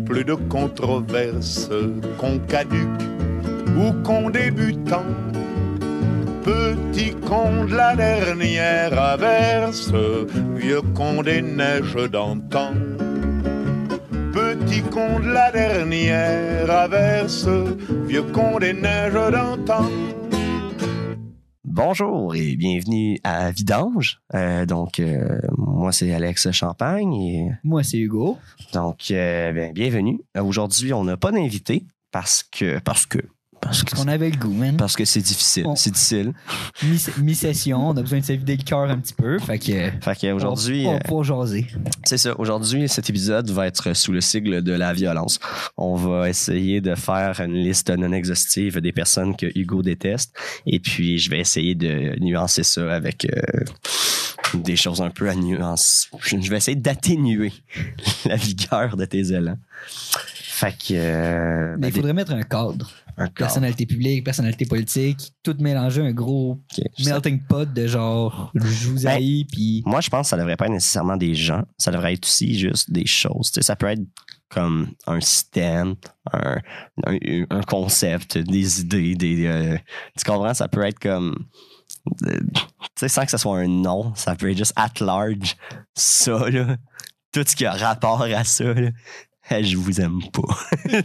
plus de controverses qu'on caduque ou qu'on débutant. Petit con de la dernière averse, vieux con des neiges d'antan. Petit con de la dernière averse, vieux con des neiges d'antan. Bonjour et bienvenue à Vidange. Euh, donc, euh, moi, c'est Alex Champagne. Et, Moi, c'est Hugo. donc, euh, ben, bienvenue. Aujourd'hui, on n'a pas d'invité parce que, parce que, parce que, qu'on avait le goût, man. parce que c'est difficile. On- C'est difficile. Mi- Mi-session, on a besoin de se vider le cœur un petit peu. Fait que. Fait qu'aujourd'hui, on, on euh, jaser. c'est ça. Aujourd'hui, cet épisode va être sous le sigle de la violence. On va essayer de faire une liste non exhaustive des personnes que Hugo déteste. Et puis, je vais essayer de nuancer ça avec euh, des choses un peu à nuance. Je vais essayer d'atténuer la vigueur de tes élans. Fait que. euh, Mais ben, il faudrait mettre un cadre. un. Personnalité publique, personnalité politique, tout mélanger un gros sais- melting pot de genre je vous Ben, haïs, puis. Moi, je pense que ça devrait pas être nécessairement des gens. Ça devrait être aussi juste des choses. Ça peut être comme un système, un, un, un concept, des idées, des. euh, tu comprends? Ça peut être comme. euh, tu sais, sans que ce soit un nom, ça peut être juste at large. Ça, là. Tout ce qui a rapport à ça, là. Je vous aime pas.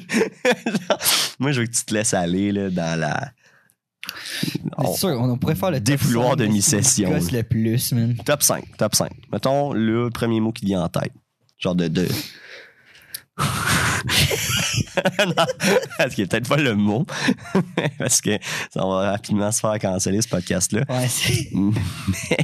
Moi, je veux que tu te laisses aller là, dans la. On- C'est sûr, on pourrait faire le top Défouloir 5, de mais mi-session, c'est ce qui gosse le plus, man. Top 5, top 5. Mettons le premier mot qui vient en tête. Genre de. de... non, parce qu'il est peut-être pas le mot. parce que ça va rapidement se faire canceller ce podcast-là. Ouais, Mais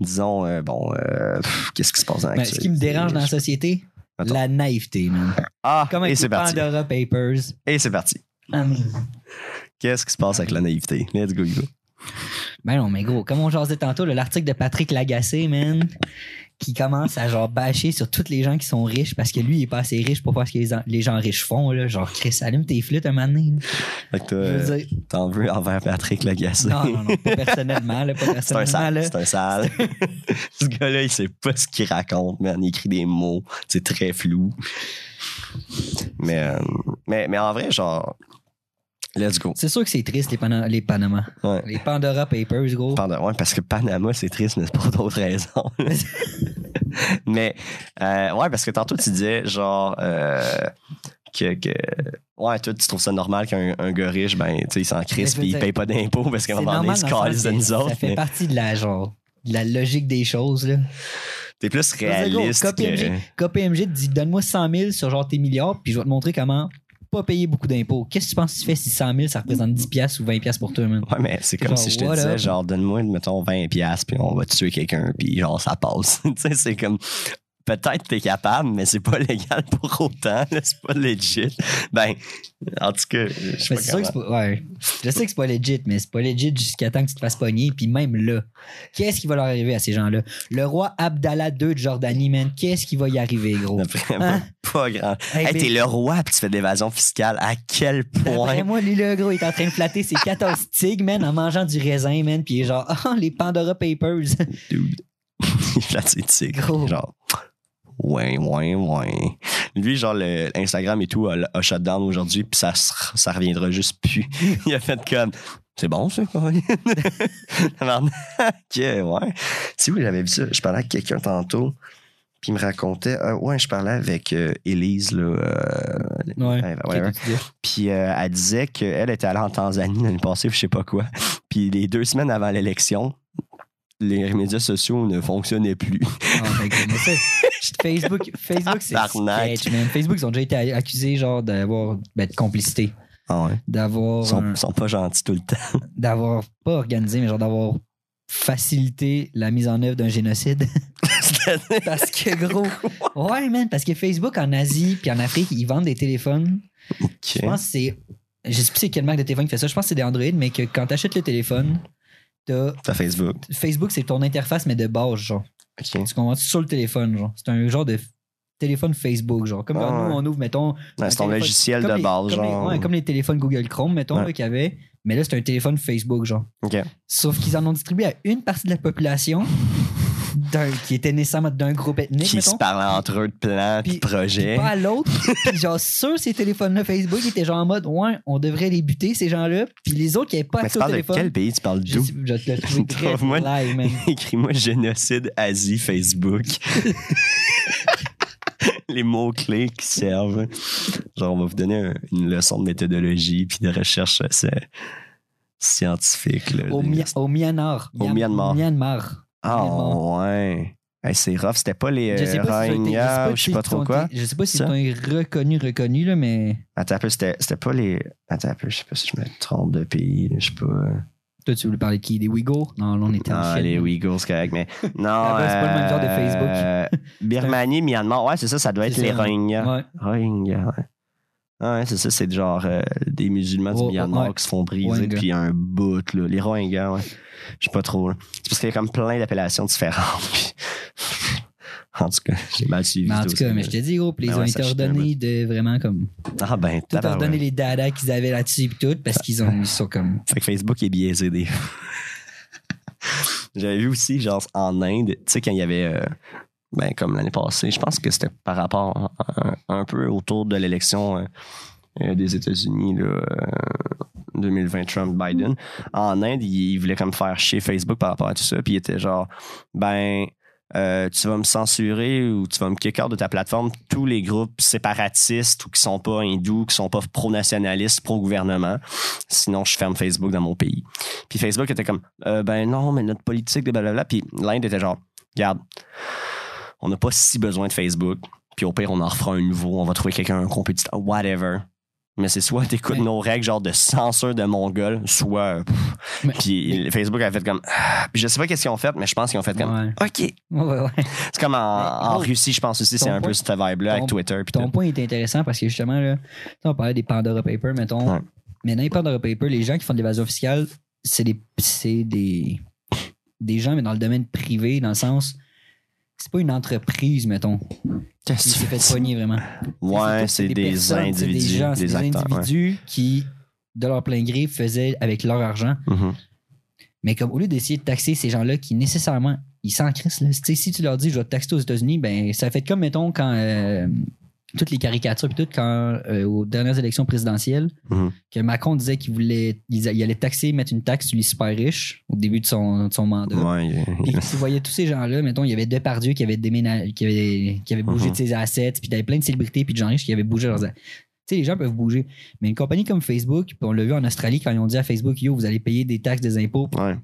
disons, euh, bon, euh, qu'est-ce qui se passe dans Ben, ce qui me dérange dans la société, Mettons. la naïveté, man. Ah, Comme et c'est parti. Pandora Papers? Et c'est parti. Ah, Qu'est-ce qui se passe avec la naïveté? Let's go, Hugo. Ben non, mais gros, comme on jasait tantôt, là, l'article de Patrick Lagacé, man, qui commence à genre bâcher sur tous les gens qui sont riches parce que lui, il est pas assez riche pour faire ce que les, les gens riches font, là. Genre, Chris, allume tes flûtes un moment donné, là. Fait que toi, t'en veux envers Patrick Lagacé. non, non, non, pas personnellement, là, pas C'est un personnellement, sale. là. C'est un sale. Ce gars-là, il sait pas ce qu'il raconte, mais il écrit des mots. C'est très flou. Mais, euh, mais, mais en vrai, genre, let's go. C'est sûr que c'est triste, les, Pana- les Panama. Ouais. Les Pandora Papers, gros. Panda- ouais, parce que Panama, c'est triste, mais c'est pour d'autres raisons. mais, euh, ouais, parce que tantôt, tu disais, genre, euh, que, que, ouais, toi, tu trouves ça normal qu'un un gars riche, ben, tu sais, il s'en je veux puis il paye pas d'impôts parce qu'à un moment donné, il se sens de nous autres. Ça fait mais partie de la, genre, de la logique des choses, là. T'es plus réaliste KPMG, que. KPMG te dit donne-moi 100 000 sur genre tes milliards, puis je vais te montrer comment pas payer beaucoup d'impôts. Qu'est-ce que tu penses que tu fais si 100 000 ça représente 10 piastres ou 20 piastres pour toi, man? Ouais, mais c'est comme Genre, si je te disais, genre, donne-moi, mettons, 20 piastres, puis on va tuer quelqu'un, puis genre, ça passe. tu sais, c'est comme, peut-être t'es capable, mais c'est pas légal pour autant, c'est pas legit. Ben, en tout cas, je sais pas sûr que c'est comment. pas. Ouais. Je sais que c'est pas legit, mais c'est pas legit jusqu'à temps que tu te fasses pogner. Puis même là, qu'est-ce qui va leur arriver à ces gens-là? Le roi Abdallah II de Jordanie, man, qu'est-ce qui va y arriver, gros? Vraiment Hein? pas grand. Hey, t'es le roi, puis tu fais de l'évasion fiscale. À quel D'après point? moi, lui, là, gros, il est en train de flatter ses 14 tigres, man, en mangeant du raisin, man. Puis il est genre, ah, les Pandora Papers. Dude. Il flatte ses tigres. Gros. Genre, ouais, ouais, ouais. Lui, genre, le Instagram et tout a, a shut down aujourd'hui, puis ça, ça reviendra juste plus. Il a fait comme, c'est bon, ça, quoi. ok, ouais. Si oui, j'avais vu ça. Je parlais avec quelqu'un tantôt, puis il me racontait, euh, ouais, je parlais avec euh, Élise, là. euh, Ouais. ouais, whatever. Puis euh, elle disait qu'elle était allée en Tanzanie l'année passée, je sais pas quoi. Puis les deux semaines avant l'élection, les médias sociaux ne fonctionnaient plus. Ah, ben, Facebook, Facebook c'est sketch, man. Facebook, ils ont déjà été accusés, genre, d'avoir, ben, de complicité. Ah ouais. D'avoir. Ils sont, un- sont pas gentils tout le temps. d'avoir pas organisé, mais genre d'avoir facilité la mise en œuvre d'un génocide. parce que gros. Ouais, man, parce que Facebook en Asie puis en Afrique, ils vendent des téléphones. Je pense que c'est. Je sais plus c'est quelle marque de téléphone qui fait ça. Je pense que c'est des Android, mais que quand tu achètes le téléphone, t'as. Facebook. Facebook, c'est ton interface, mais de base, genre. Ok. Tu comprends? Sur le téléphone, genre. C'est un genre de téléphone Facebook, genre. Comme Ah nous, on ouvre, mettons. Ouais, c'est ton logiciel de base, comme les- genre. ouais, comme les téléphones Google Chrome, mettons, Ouais. qu'il y avait. Mais là, c'est un téléphone Facebook, genre. Ok. Sauf qu'ils en ont distribué à une partie de la population. D'un, qui étaient nécessairement d'un groupe ethnique, qui mettons. se parlaient entre eux de plans puis de Puis- projets. Pas à l'autre. Puis genre, sur ces téléphones-là, Facebook, ils étaient genre en mode, ouais, on devrait les buter, ces gens-là. Puis les autres qui n'avaient pas accès tu au parles de téléphone. quel pays? Tu parles d'où? je te très man. Écris-moi génocide Asie Facebook. Les mots-clés qui servent. Genre, on va vous donner un- une leçon de méthodologie puis de recherche euh, scientifique. là. Au, Mi- au Myanmar. Au Myanmar. Myanmar. Ah, ouais. Hey, c'est rough. C'était pas les Je sais euh, pas si je sais pas trop quoi. été- Je sais pas si ils ont reconnus, reconnus, là, mais Attends un peu, c'était pas les. Attends un peu, je sais pas si je me trompe de pays. Je sais pas. euh, toi, tu voulais parler de qui? Des Ouïghours? Non, là, on était en Ah, Chine. les Uyghurs, c'est correct, mais non. Ah ben, c'est pas le même genre de euh, Birmanie, Myanmar, ouais, c'est ça, ça doit être les. Rohingyas. Ouais. Rohingyas, ouais. Ah ouais, c'est ça, c'est genre euh, des musulmans du Oh, Myanmar ouais. qui se font briser depuis un bout, là. Les Rohingyas, ouais. Je sais pas trop. C'est parce qu'il y a comme plein d'appellations différentes. puis- en tout cas, j'ai mal suivi. Mais en tout tout ça, cas, mais je te dis, gros, puis ils Ben ont ouais, été ça, ordonnés de vraiment comme. Ah ben, Tout ordonner les dada qu'ils avaient là-dessus, puis tout, parce qu'ils ont, ils sont comme. Fait que Facebook est biaisé des. J'avais vu aussi, genre, en Inde, tu sais, quand il y avait. euh, ben, comme l'année passée, je pense que c'était par rapport un, un peu autour de l'élection euh, euh, des États-Unis, euh, 2020 Trump-Biden. En Inde, ils voulaient comme faire chier Facebook par rapport à tout ça, puis ils étaient genre, ben. euh, tu vas me censurer ou tu vas me kick out de ta plateforme tous les groupes séparatistes ou qui sont pas hindous, qui sont pas pro-nationalistes, pro-gouvernement. Sinon, je ferme Facebook dans mon pays. Puis Facebook était comme, ben non, mais notre politique de blablabla. Puis l'Inde était genre, regarde, on n'a pas si besoin de Facebook. Puis au pire, on en refera un nouveau. On va trouver quelqu'un, un compétiteur, whatever. Mais c'est soit t'écoutes nos règles genre de censure de Mongol, soit. euh, pff. Mais- Puis Facebook a fait comme. ah. Puis je sais pas qu'est-ce qu'ils ont fait, mais je pense qu'ils ont fait comme. Ouais. OK. Ouais. C'est comme en, Russie, je pense aussi, c'est un peu cette vibe-là avec Twitter. Puis Ton tout. point est intéressant parce que justement, là, on parlait des Pandora Papers, mettons. Dans les Pandora Papers, les gens qui font de l'évasion fiscale, c'est des, c'est des, des gens, mais dans le domaine privé, dans le sens. C'est pas une entreprise, mettons, qui Qu'est-ce que s'est fait fais? poigner vraiment. Ouais, c'est des, personnes, c'est individus, des gens, c'est des des acteurs. ouais. individus qui, de leur plein gré, faisaient avec leur argent. Mhm. Mais comme au lieu d'essayer de taxer ces gens-là qui nécessairement, ils s'en crissent, si tu leur dis je vais te taxer aux États-Unis, ben ça fait comme mettons quand euh, toutes les caricatures puis tout quand euh, aux dernières élections présidentielles, Mhm. que Macron disait qu'il voulait il, il allait taxer, mettre une taxe sur les super riches au début de son, de son mandat. Ouais, il- Puis tu voyais tous ces gens-là, mettons, il y avait Depardieu qui avait déménagé, qui avait, qui avait bougé Mhm. de ses assets, puis t'avais plein de célébrités puis de gens riches qui avaient bougé leurs assets. Tu sais, les gens peuvent bouger. Mais une compagnie comme Facebook, puis on l'a vu en Australie quand ils ont dit à Facebook, yo, vous allez payer des taxes, des impôts. ouais.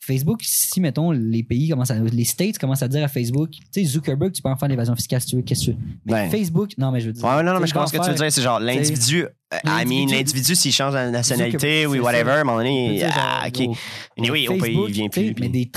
Facebook, si, mettons, les pays commencent à. Les States commencent à dire à Facebook, tu sais, Zuckerberg, tu peux en faire l'évasion fiscale si tu veux, qu'est-ce que tu veux? Mais Ben. Facebook, non, mais je veux dire. Ouais, non, non, mais je ce que tu veux dire. C'est genre l'individu. I mean, L'individu- s'il change de nationalité ou whatever, à un moment donné, ah, ok. Et oui, au pays, il vient plus. Mais des,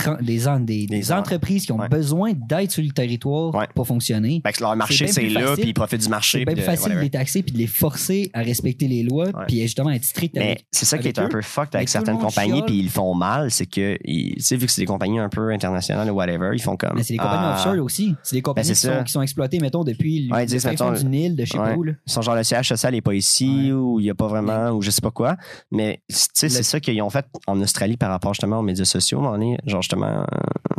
des, des, entreprises qui ont besoin d'aide sur le territoire pour fonctionner. Fait que leur marché, c'est là, puis ils profitent du marché. C'est bien plus facile de les taxer puis de les forcer à respecter les lois puis justement être strict Mais c'est ça qui est un peu fucked Mais avec certaines compagnies, puis ils le font mal, c'est que, tu sais, vu que c'est des compagnies un peu internationales ou whatever, ils font comme. Mais c'est des compagnies ah, offshore aussi. C'est des compagnies Ben, qui, c'est sont, ça. qui sont exploitées, mettons, depuis le du Nil, de. Là. Ils sont genre le siège social n'est pas ici Ouais. ou il n'y a pas vraiment ou je sais pas quoi. Mais c'est ça qu'ils ont fait en Australie par rapport justement aux médias sociaux. moment donné. genre justement, euh,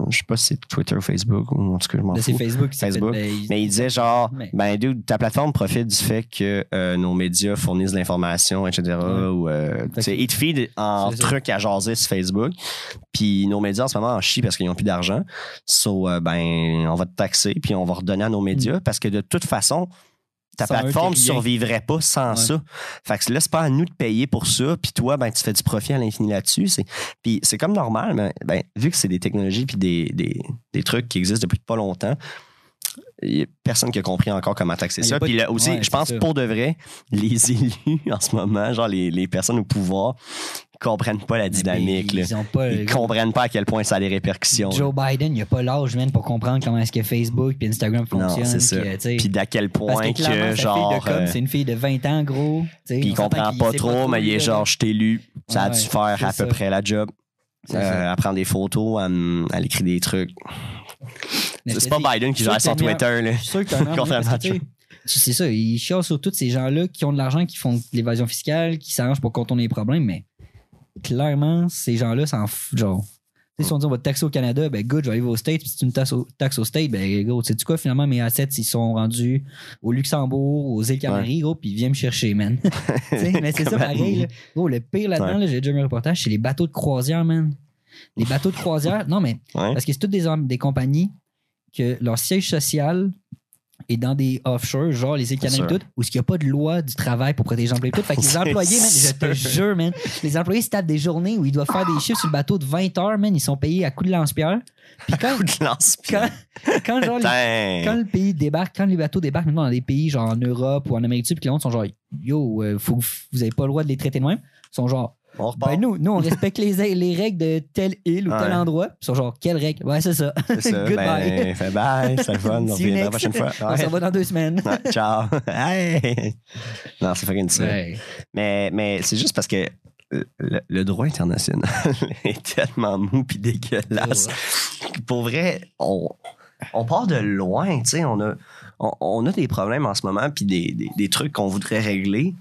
je sais pas si c'est Twitter ou Facebook ou en tout cas, je m'en c'est fous. Facebook s'est fait- Facebook. ben, ils- Mais il disait genre, Mais- ben dude, ta plateforme profite du fait que euh, nos médias fournissent de l'information, etc. Ouais. Ou euh, ils te feed en C'est ça. trucs à jaser sur Facebook. Puis nos médias en ce moment en chient parce qu'ils n'ont plus d'argent. So euh, ben on va te taxer puis on va redonner à nos médias parce que de toute façon ta. Sans plateforme rien. survivrait pas sans Ouais. ça. Fait que là, c'est pas à nous de payer pour ça, puis toi, ben, tu fais du profit à l'infini là-dessus. Puis c'est comme normal, mais ben, vu que c'est des technologies puis des, des, des trucs qui existent depuis pas longtemps, il y a personne qui a compris encore comment taxer ça. Puis de- là aussi, Ouais, je pense ça. pour de vrai, les élus en ce moment, genre les, les personnes au pouvoir, comprennent pas la mais dynamique. là. Ils ont pas. Ils comprennent pas à quel point ça a des répercussions. Joe Biden, il a pas l'âge, man, pour comprendre comment est-ce que Facebook puis Instagram Non, fonctionnent. c'est ça. puis, euh, d'à quel point que, genre. euh, c'est une fille de 20 ans, gros. Puis il comprend pas trop, mais il est genre, je t'ai élu. Ça a dû faire à ça. peu près la job. Euh, à prendre des photos, à, à écrire des trucs. C'est pas Biden qui gère son Twitter. Là. Je suis sûr que Contrairement à C'est ça, ils chialent sur tous ces gens-là qui ont de l'argent, qui font de l'évasion fiscale, qui s'arrangent pour contourner les problèmes, mais clairement, ces gens-là s'en foutent. Genre, tu sais, si on dit on va te taxer au Canada, ben good, je vais aller aux States. Puis si tu me taxes au, taxes aux States, ben gros, sais-tu quoi, finalement, mes assets, ils sont rendus au Luxembourg, aux îles Canaries, gros, puis viens me chercher, man. Tu sais, mais c'est ça pareil, là. Gros, le pire là-dedans, Ouais. là, j'ai déjà mis un reportage, c'est les bateaux de croisière, man. Les bateaux de croisière, non, mais Ouais. parce que c'est toutes des, des compagnies que leur siège social est dans des offshore, genre les îles Canaries toutes, où il n'y a pas de loi du travail pour protéger les employés toutes. Fait que les employés, man, je te jure, man, les employés se tapent des journées où ils doivent faire des chiffres sur le bateau de 20 heures, man, ils sont payés à coups de lance-pierre. Puis quand, genre, les- quand le pays débarque, quand les bateaux débarquent maintenant dans des pays genre en Europe ou en Amérique du Sud, puis les gens sont genre Yo, euh, faut, vous n'avez pas le droit de les traiter de même. Ils sont genre On repart. Ben nous, nous on respecte les, les règles de telle île ou tel endroit. Ils sont genre Quelles règles Ouais, c'est ça. C'est ça. Goodbye. Ben, fait bye, c'est le fun. On reviendra la prochaine fois. On Ouais. s'en va dans deux semaines. Ouais, ciao. Hey. Non, c'est fucking ça. Mais, mais c'est juste parce que le, le droit international est tellement mou puis dégueulasse. Pour vrai, on, on part de loin, tu sais. On a, on, on a des problèmes en ce moment puis des, des, des trucs qu'on voudrait régler.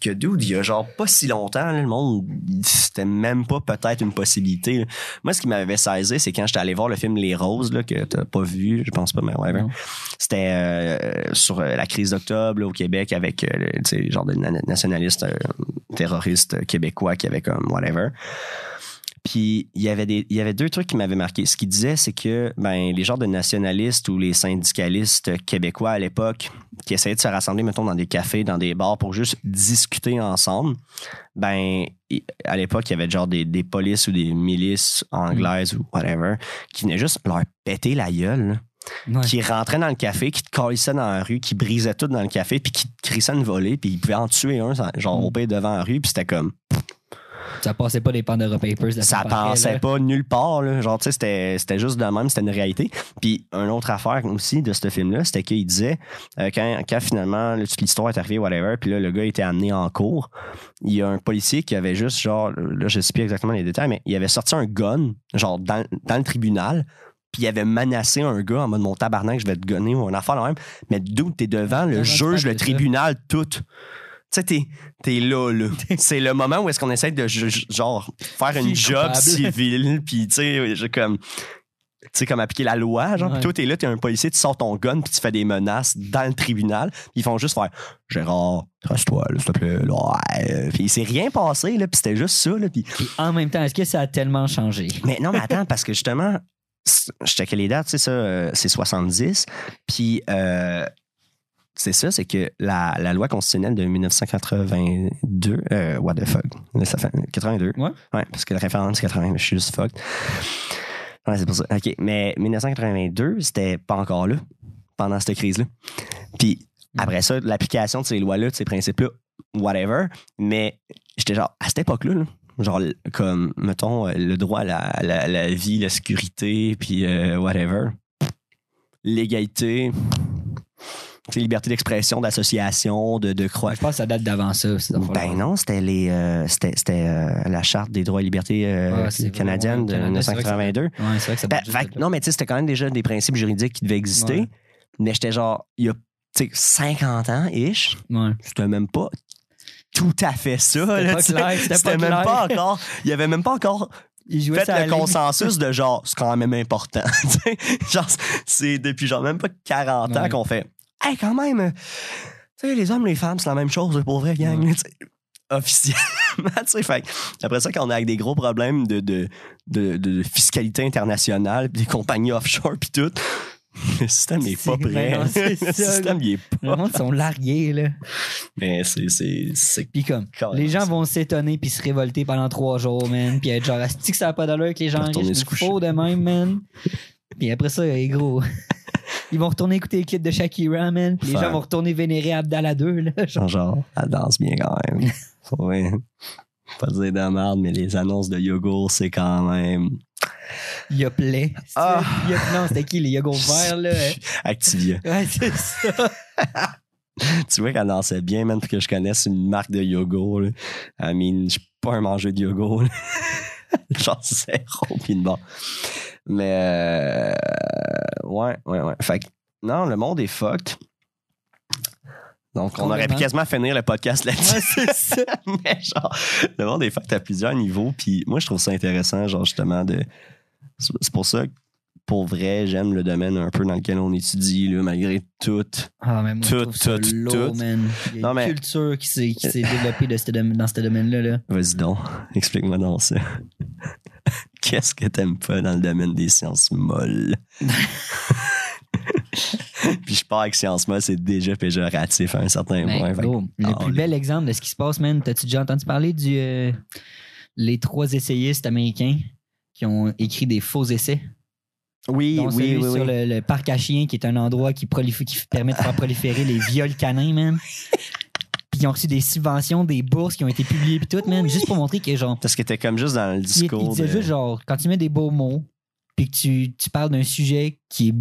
Que dude, il y a genre pas si longtemps, là, le monde, c'était même pas peut-être une possibilité. là. Moi, ce qui m'avait saisi, c'est quand j'étais allé voir le film Les Roses, là, que t'as pas vu, je pense pas, mais ouais, Non. c'était euh, sur euh, la crise d'octobre là, au Québec avec euh, le- tu sais, genre de na- nationalistes euh, terroristes québécois qui avaient comme whatever. Puis il y avait des il y avait deux trucs qui m'avaient marqué. Ce qu'il disait c'est que ben les genres de nationalistes ou les syndicalistes québécois à l'époque qui essayaient de se rassembler mettons dans des cafés, dans des bars pour juste discuter ensemble, ben à l'époque il y avait genre des, des polices ou des milices anglaises ou whatever qui venaient juste leur péter la gueule. là Ouais. qui rentrait dans le café, qui te calissaient dans la rue, qui brisait tout dans le café, puis qui te crissait une volée, puis il pouvait en tuer un, genre Mm. au pays devant la rue, puis c'était comme, Ça passait pas des Pandora Papers. ça passait là. pas nulle part, là. genre tu sais, c'était, juste de même, c'était une réalité. Puis une autre affaire aussi de ce film-là, c'était qu'il disait, euh, quand, quand finalement toute l'histoire est arrivée, whatever, puis là le gars était amené en cours, il y a un policier qui avait juste, genre, là je sais plus exactement les détails, mais il avait sorti un gun, genre dans, dans le tribunal, puis il avait menacé un gars en mode mon tabarnak, je vais te gonner ou un affaire là même. Mais d'où t'es devant le juge, le tribunal, tout. Tu sais, t'es, t'es là, là. C'est le moment où est-ce qu'on essaie de, genre, faire une job civile, puis tu sais, comme... Tu sais, comme appliquer la loi, genre. Puis toi, t'es là, t'es un policier, tu sors ton gun, puis tu fais des menaces dans le tribunal. Ils font juste faire Gérard, trace-toi, là, s'il te plaît. là. Puis il s'est rien passé, là, puis c'était juste ça, là. Puis Puis en même temps, est-ce que ça a tellement changé? mais non, mais attends, parce que justement, je checkais les dates, c'est ça, euh, c'est 70. Puis, euh, c'est ça, c'est que la, la loi constitutionnelle de 1982, euh, what the fuck, ça fait 82. Ouais. Ouais, parce que le référendum, c'est 80, je suis juste fucked. Ouais, c'est pour ça. OK, mais 1982, c'était pas encore là, pendant cette crise-là. Puis, après ça, l'application de ces lois-là, de ces principes-là, whatever. Mais j'étais genre, à cette époque-là, là, genre, comme, mettons, le droit à la, la, vie, la sécurité, puis euh, whatever. L'égalité, liberté d'expression, d'association, de, de croix. Je pense que ça date d'avant ça. Ben non, c'était les euh, c'était c'était, euh, la charte des droits et libertés euh, c'est vrai, canadienne ouais, de Canada, c'est vrai que ça 1982. Ouais, c'est vrai que ça Ben, fait non, mais tu sais, c'était quand même déjà des principes juridiques qui devaient exister. Mais j'étais genre, il y a tu sais, 50 ans, ish, c'était même pas tout à fait ça. C'était là, pas tu sais. clair, c'était C'était pas même clair. pas encore. Il y avait même pas encore Il le ligne. consensus de genre, c'est quand même important. genre, c'est depuis genre même pas 40 ans Ouais. qu'on fait, hey, quand même, euh, tu sais, les hommes, les femmes, c'est la même chose pour vrai, gang. Officiellement, tu sais, fait après ça, quand on est avec des gros problèmes de, de, de, de fiscalité internationale, des compagnies offshore, puis tout, le système n'est pas prêt. non, le ça, système, il est Le pas. monde sont largués, là. Mais c'est. Puis comme, les gens vont s'étonner puis se révolter pendant trois jours, man. Puis être genre, est que ça n'a pas d'allure que les gens riches faux de même, man? Puis après ça, hey, gros. Ils vont retourner écouter les clips de Shakira, man. Les gens vont retourner vénérer Abdallah 2, là. Genre, Genre, elle danse bien quand même. Faut pas dire de merde, mais les annonces de yogourt, c'est quand même. il y a Play. Ah. Non, c'était qui, les yogourts verts, là? Activia. Ouais, c'est ça. Tu vois qu'elle dansait bien, même que je connaisse une marque de yogourt. Là. I mean, je suis pas un mangeur de yogourt. pis de bon. Mais euh, ouais, ouais, ouais. Fait que non, le monde est fucked. Donc, on aurait pu quasiment finir le podcast là-dessus. Ouais, c'est ça. mais genre, le monde est fucked à plusieurs niveaux. Puis moi, je trouve ça intéressant, genre, justement, de, C'est pour ça que, pour vrai, j'aime le domaine un peu dans lequel on étudie, là, malgré tout. Ah, mais moi, Tout, trouve ça tout, tout. man. Il y a Non, une mais- culture qui s'est, développée de ce dom- dans ce domaine-là. Là. Vas-y donc, explique-moi donc ça. Qu'est-ce que t'aimes pas dans le domaine des sciences molles? Puis je pars avec sciences molles, c'est déjà péjoratif à un certain Ben, point. Fait le plus bel exemple de ce qui se passe, man, t'as-tu déjà entendu parler du euh, les trois essayistes américains qui ont écrit des faux essais? Oui, dont oui, oui, sur oui. Le, le parc à chiens, qui est un endroit qui, qui permet de faire proliférer les viols canins, man. Ils ont reçu des subventions, des bourses qui ont été publiées, puis tout, man, juste pour montrer que, genre, Parce que t'es comme juste dans le il, il discours. disait de- juste, genre, quand tu mets des beaux mots, puis que tu, tu parles d'un sujet qui est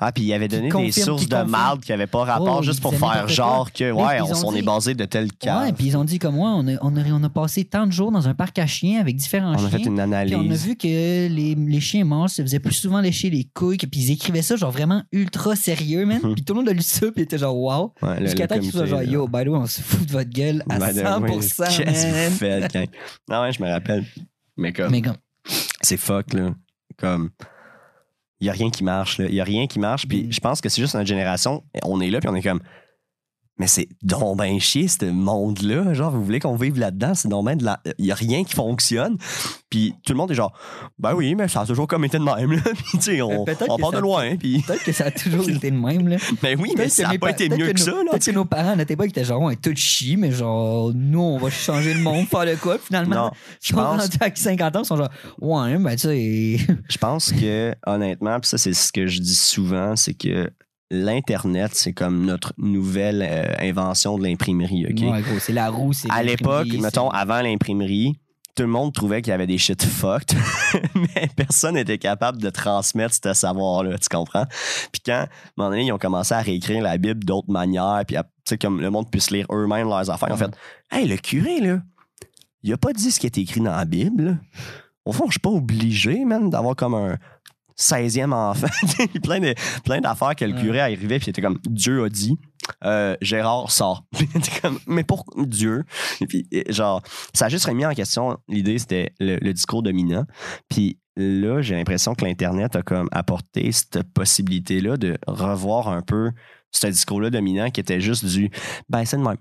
Ah, puis il avait donné des sources de marde qui n'avaient pas rapport Oh, juste il pour faire genre que, ouais, on dit- est basé de tel cas. Ouais, puis ils ont dit comme moi, on a, on, a, on a passé tant de jours dans un parc à chiens avec différents on chiens. a fait une Puis analyse. on a vu que les, les chiens morts se faisaient plus souvent lécher les couilles, puis ils écrivaient ça genre vraiment ultra sérieux, man. Mhm. Puis tout le monde a lu ça, puis était genre wow. Ouais, Jusqu'à temps qu'ils soient genre yo, by the way, on se fout de votre gueule à Ben, 100%, ouais, Qu'est-ce que man. vous faites, gang? Non, ouais, je me rappelle. Mais comme, Mais comme, c'est fuck, là. Comme, il n'y a rien qui marche. Il n'y a rien qui marche. Puis Mm. je pense que c'est juste notre génération. On est là, puis on est comme, mais c'est donc ben chier, ce monde-là. Genre, vous voulez qu'on vive là-dedans? C'est donc ben de la. Il n'y a rien qui fonctionne. Puis tout le monde est genre, ben oui, mais ça a toujours comme été de même, là. Puis tu sais, on, on part de loin. Puis, peut-être que ça a toujours été le même, là. mais oui, mais ça n'a pas pa- été mieux que, ça. Peut-être que nos parents à notre époque étaient genre, on est tous chi, mais genre, nous, on va changer le monde, faire le quoi, finalement. Non, je pense- à 50 ans, ils sont genre, ouais, ben tu sais. Je pense que, honnêtement, puis ça, c'est ce que je dis souvent, c'est que l'Internet, c'est comme notre nouvelle euh, invention de l'imprimerie, OK? Ouais, gros, c'est la roue, c'est. à l'époque, mettons, avant l'imprimerie, tout le monde trouvait qu'il y avait des shit fucked, mais personne n'était capable de transmettre ce savoir-là, tu comprends? Puis quand, à un moment donné, ils ont commencé à réécrire la Bible d'autres manières, puis à- tu sais, comme le monde puisse lire eux-mêmes leurs affaires, ils ont Ouais. fait Hey, le curé, là, il a pas dit ce qui est écrit dans la Bible. là. Au fond, je suis pas obligé, man, d'avoir comme un 16e enfant. plein de- plein d'affaires que le curé arrivait, puis il était comme Dieu a dit. Euh, Gérard sort. Comme, mais pourquoi Dieu? Et puis, genre, ça a juste remis en question l'idée, c'était le, le discours dominant. Puis là, j'ai l'impression que l'Internet a comme apporté cette possibilité-là de revoir un peu ce discours-là dominant qui était juste du ben, c'est de même.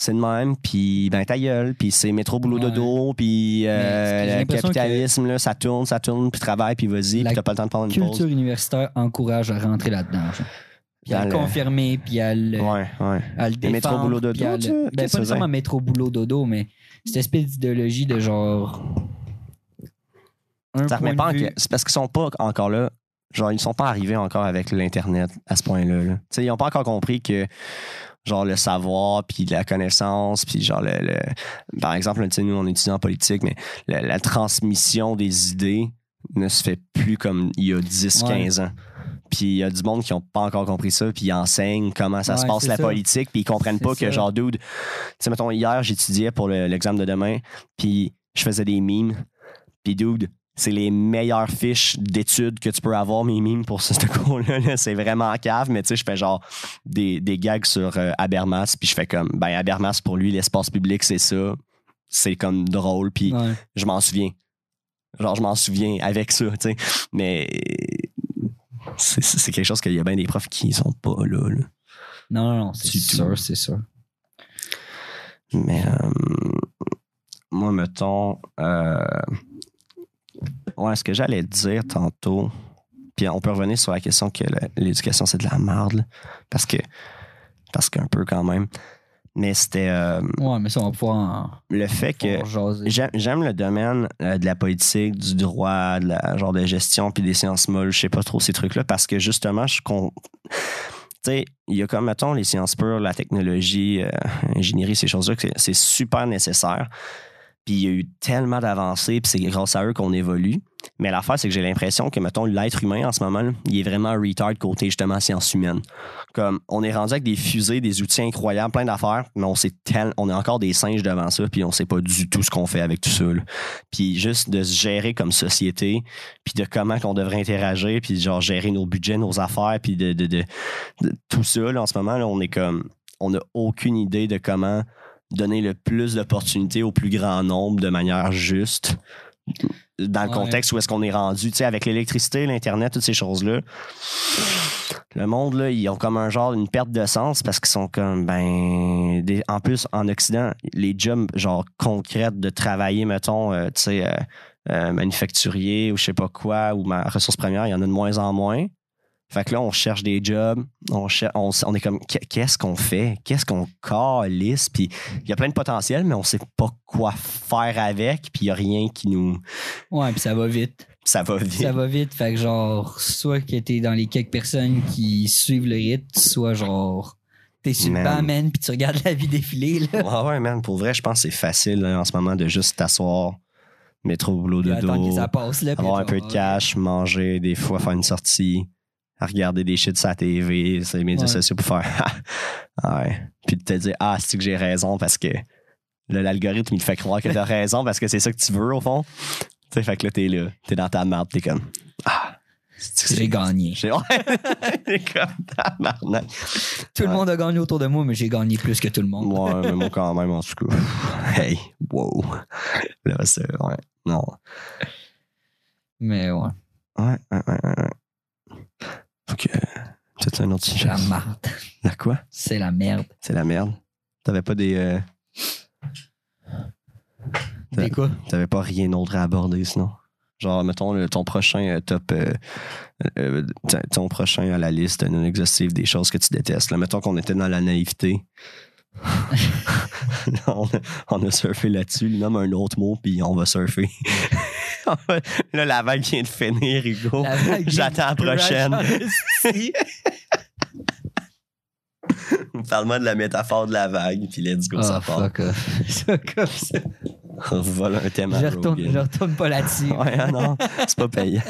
C'est de même, puis ben ta gueule, puis c'est métro boulot Ouais. dodo, puis euh, le capitalisme, là, ça tourne, ça tourne, puis travaille, puis vas-y, La puis t'as pas le temps de prendre une culture pause. universitaire encourage à rentrer là-dedans. genre. Puis à le confirmer, puis à le, Ouais, ouais. à le Mais métro, défendre. boulot, dodo, le- tu- ben, qu'est-ce pas nécessairement métro, boulot, dodo, mais cette espèce d'idéologie de genre. Un Ça remet pas en C'est parce qu'ils sont pas encore là. Genre, ils sont pas arrivés encore avec l'Internet à ce point-là. là. Tu sais, ils ont pas encore compris que genre le savoir puis la connaissance puis genre le, le- par exemple tu sais, nous on étudie en politique mais la, la transmission des idées ne se fait plus comme il y a 10 Ouais. 15 ans puis il y a du monde qui n'ont pas encore compris ça puis ils enseignent comment ça se passe la ça. politique puis ils comprennent pas que genre dude tu sais mettons hier j'étudiais pour le- l'examen de demain puis je faisais des mimes puis dude c'est les meilleures fiches d'études que tu peux avoir, mes mimes, pour ce, ce cours-là. là. C'est vraiment cave, mais tu sais, je fais genre des, des gags sur euh, Habermas, puis je fais comme, ben Habermas, pour lui, l'espace public, c'est ça. C'est comme drôle, puis Ouais. je m'en souviens. Genre, je m'en souviens avec ça, tu sais. Mais c'est quelque chose qu'il y a bien des profs qui sont pas là. là. Non, non, non, c'est sûr, c'est sûr. Mais euh, moi, mettons, euh, ouais, ce que j'allais dire tantôt, puis on peut revenir sur la question que l'éducation, c'est de la merde, parce que, parce qu'un peu quand même. Mais c'était euh, Ouais, mais ça, on va pouvoir en, le fait que j'aime le domaine euh, de la politique, du droit, de la genre de gestion, puis des sciences molles, je sais pas trop ces trucs-là, parce que justement, je con... Tu sais, il y a comme, mettons, les sciences pures, la technologie, euh, ingénierie, ces choses-là, que c'est super nécessaire. Puis il y a eu tellement d'avancées, puis c'est grâce à eux qu'on évolue. Mais l'affaire, c'est que j'ai l'impression que, mettons, l'être humain en ce moment, il est vraiment retard côté justement sciences humaines. Comme, on est rendu avec des fusées, des outils incroyables, plein d'affaires, mais on sait tel, on est encore des singes devant ça, puis on sait pas du tout ce qu'on fait avec tout ça. Puis juste de se gérer comme société, puis de comment qu'on devrait interagir, puis genre gérer nos budgets, nos affaires, puis de, de, de- de tout ça, là, en ce moment, là, on est comme, on n'a aucune idée de comment donner le plus d'opportunités au plus grand nombre de manière juste dans le Ouais. contexte où est-ce qu'on est rendu, tu sais, avec l'électricité, l'Internet, toutes ces choses-là. Le monde, là, ils ont comme un genre, une perte de sens parce qu'ils sont comme, ben, des- en plus, en Occident, les jobs, genre, concrètes de travailler, mettons, euh, tu sais, euh, euh, manufacturier ou je sais pas quoi, ou ma ressource première, il y en a de moins en moins. Fait que là, on cherche des jobs, on, cher- on, est comme, qu'est- qu'est-ce qu'on fait? Qu'est-ce qu'on calisse? Puis il y a plein de potentiel, mais on sait pas quoi faire avec, puis il y a rien qui nous. Ouais, puis ça va vite. Ça va vite. Ça va vite. Fait que genre, soit que t'es dans les quelques personnes qui suivent le rythme, soit genre, t'es sur le Man. banc, man, puis tu regardes la vie défiler, là. Ouais, ouais, man. Pour vrai, je pense que c'est facile là, en ce moment de juste t'asseoir, métro, boulot, Puis attendre que dodo, ça passe, là. puis avoir un peu de cash, manger, des fois faire une sortie, à regarder des shit sur la TV, sur les médias Ouais. sociaux pour faire. ouais. Puis de te dire, ah, c'est que j'ai raison parce que l'algorithme, il te fait croire que t'as raison parce que c'est ça que tu veux, au fond. Tu sais, fait que là, t'es là, t'es dans ta merde, t'es comme, ah, J'ai gagné. J'ai ouais. Comme. Tout le monde a gagné autour de moi, mais j'ai gagné plus que tout le monde. Ouais, mais moi quand même, en tout cas. Hey, wow. Là, c'est. Ouais. Non. Mais ouais, Ouais, ouais, ouais, ouais. Ok. C'est un autre sujet. la merde. La quoi? C'est la merde. C'est la merde. T'avais pas des. euh, Des quoi? T'avais pas rien d'autre à aborder sinon? Genre, mettons, le- ton prochain euh, top. euh, euh, ton prochain à la liste non exhaustive des choses que tu détestes. Là, mettons qu'on était dans la naïveté. On, a, on a surfé là-dessus. Il nomme un autre mot, puis on va surfer. là, la vague vient de finir, Hugo. J'attends la prochaine. Parle-moi de la métaphore de la vague, puis let's go, Oh, ça part. comme. On vole un thème à Je retourne, Rogan. je retourne pas là-dessus. Ouais, ah non, c'est pas payant.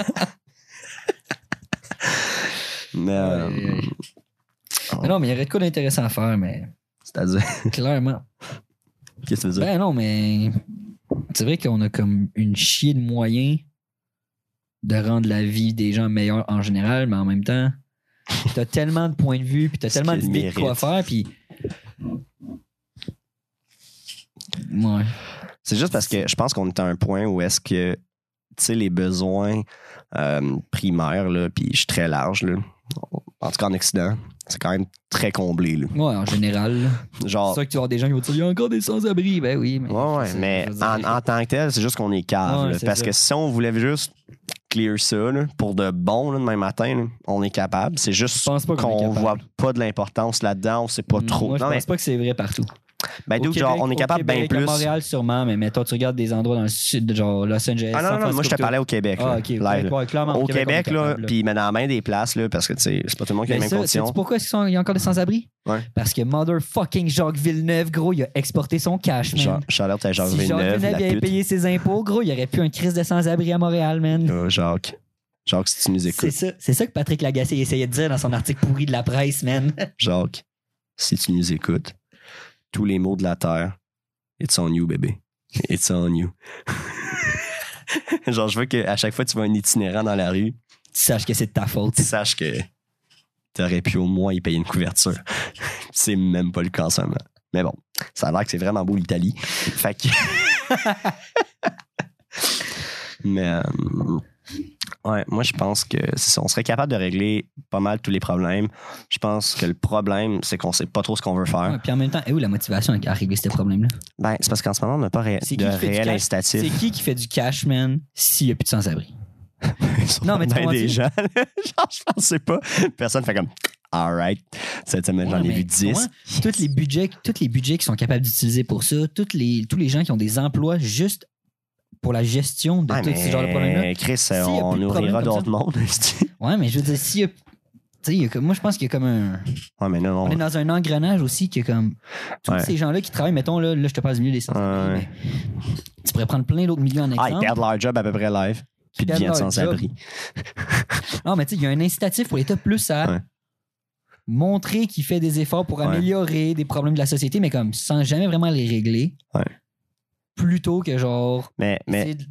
mais, euh. Mais non, mais il y aurait de quoi d'intéressant à faire, mais c'est-à-dire, clairement. qu'est-ce que tu veux dire? Ben non, mais c'est vrai qu'on a comme une chier de moyens de rendre la vie des gens meilleure en général, mais en même temps, t'as tellement de points de vue, puis t'as tellement d'idées de quoi faire, puis. Ouais. C'est juste parce que je pense qu'on est à un point où est-ce que, tu sais, les besoins euh, primaires, là, puis je suis très large, là, en tout cas en Occident, c'est quand même très comblé. Là. Ouais, en général. là. C'est Genre, sûr que tu vas avoir des gens qui vont te dire il y a encore des sans-abri. Ben oui, mais. Ouais, ouais, mais en, tant que tel, c'est juste qu'on est cave. Ouais, là, c'est parce ça. que si on voulait juste clear ça là, pour de bon demain matin, on est capable. C'est juste qu'on capable. voit pas de l'importance là-dedans, on sait pas trop. Moi, je non, mais, pense pas que c'est vrai partout. Ben, dude, genre, on est capable bien Québec, à plus. Montréal, sûrement, mais mettons, tu regardes des endroits dans le sud, genre Los Angeles. Ah non, non, non, moi je te parlais au Québec. Ah, là, là. clairement, Au Québec, là, puis mais dans la main des places, là, parce que tu sais, c'est pas tout le monde qui a les Mais mêmes conditions. pourquoi est-ce qu'il y a encore des sans-abri? Ouais. Parce que motherfucking Jacques Villeneuve, gros, il a exporté son cash, man. Charlotte à Jacques si Jacques Villeneuve, Villeneuve la avait payé ses impôts, gros, il y aurait plus un crise de sans-abri à Montréal, man. Oh, Jacques. Jacques, si tu nous C'est écoutes. ça, c'est ça que Patrick Lagacé essayait de dire dans son article pourri de la presse, man. Jacques, si tu nous écoutes, tous les mots de la terre, it's on you, bébé. It's on you. Genre, je veux qu'à chaque fois que tu vois un itinérant dans la rue, tu saches que c'est de ta faute. tu saches que t'aurais pu au moins y payer une couverture. c'est même pas le cas en ce moment. Mais bon, ça a l'air que c'est vraiment beau l'Italie. Fait que. Mais. euh, ouais, moi, je pense que ça. On serait capable de régler pas mal tous les problèmes. Je pense que le problème, c'est qu'on sait pas trop ce qu'on veut faire. Ouais, puis en même temps, et où la motivation à régler ce problème-là? Ben, c'est parce qu'en ce moment, on n'a pas ré- de réel incitatif. C'est qui qui fait du cash, man, s'il n'y a plus de sans-abri? Non, mais tu des gens, genre, je pensais pas. Personne fait comme, alright. Cette semaine, j'en ai vu tu 10. comprends? Tous les budgets, tous les budgets qui sont capables d'utiliser pour ça, tous les, tous les gens qui ont des emplois juste pour la gestion de Ouais, tout ce genre de problème-là. mais Chris, on nourrira d'autres mondes. Ouais, mais je veux dire, s'il y a. Moi, je pense qu'il y a comme un. ouais, mais non, On est dans un engrenage aussi qui est comme. Tous Ouais. ces gens-là qui travaillent, mettons, là, là je te parle du milieu des sans-abri, Ouais. mais tu pourrais prendre plein d'autres milieux en Ah, exemple. ils perdent leur job à peu près live. Puis ils deviennent leur sans abri. Non, mais tu sais, il y a un incitatif pour l'État plus à montrer qu'il fait des efforts pour améliorer des problèmes de la société, mais comme sans jamais vraiment les régler. Plutôt que genre. Mais, mais de-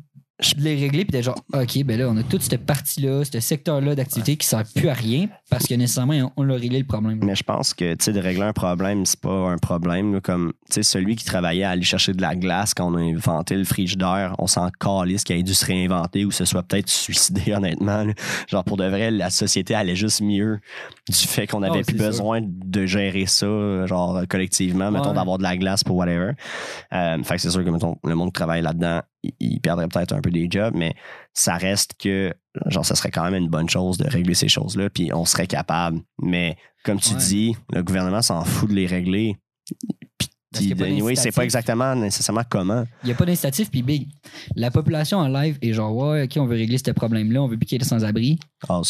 de les régler, puis t'es genre, OK, ben là, on a toute cette partie-là, ce secteur-là d'activité qui sert plus à rien parce que nécessairement, on, on a réglé le problème. Mais je pense que, tu sais, de régler un problème, c'est pas un problème. là, Comme, tu sais, celui qui travaillait à aller chercher de la glace quand on a inventé le frigidaire, on s'en calisse qu'il ait dû se réinventer ou se soit peut-être suicidé, honnêtement. là. Genre, pour de vrai, la société allait juste mieux du fait qu'on avait Oh, plus besoin de gérer ça, genre, collectivement, mettons, Ouais. d'avoir de la glace pour whatever. Euh, fait que c'est sûr que, mettons, le monde qui travaille là-dedans, il, il perdrait peut-être un peu des jobs, mais ça reste que, genre, ça serait quand même une bonne chose de régler ces choses-là, puis on serait capable. Mais, comme tu Ouais. dis, le gouvernement s'en fout de les régler. Puis, anyway, c'est pas exactement nécessairement comment. Il n'y a pas d'incitatif, puis big. La population en live est genre, ouais, OK, on veut régler ce problème-là, on veut plus qu'il y ait des sans-abri.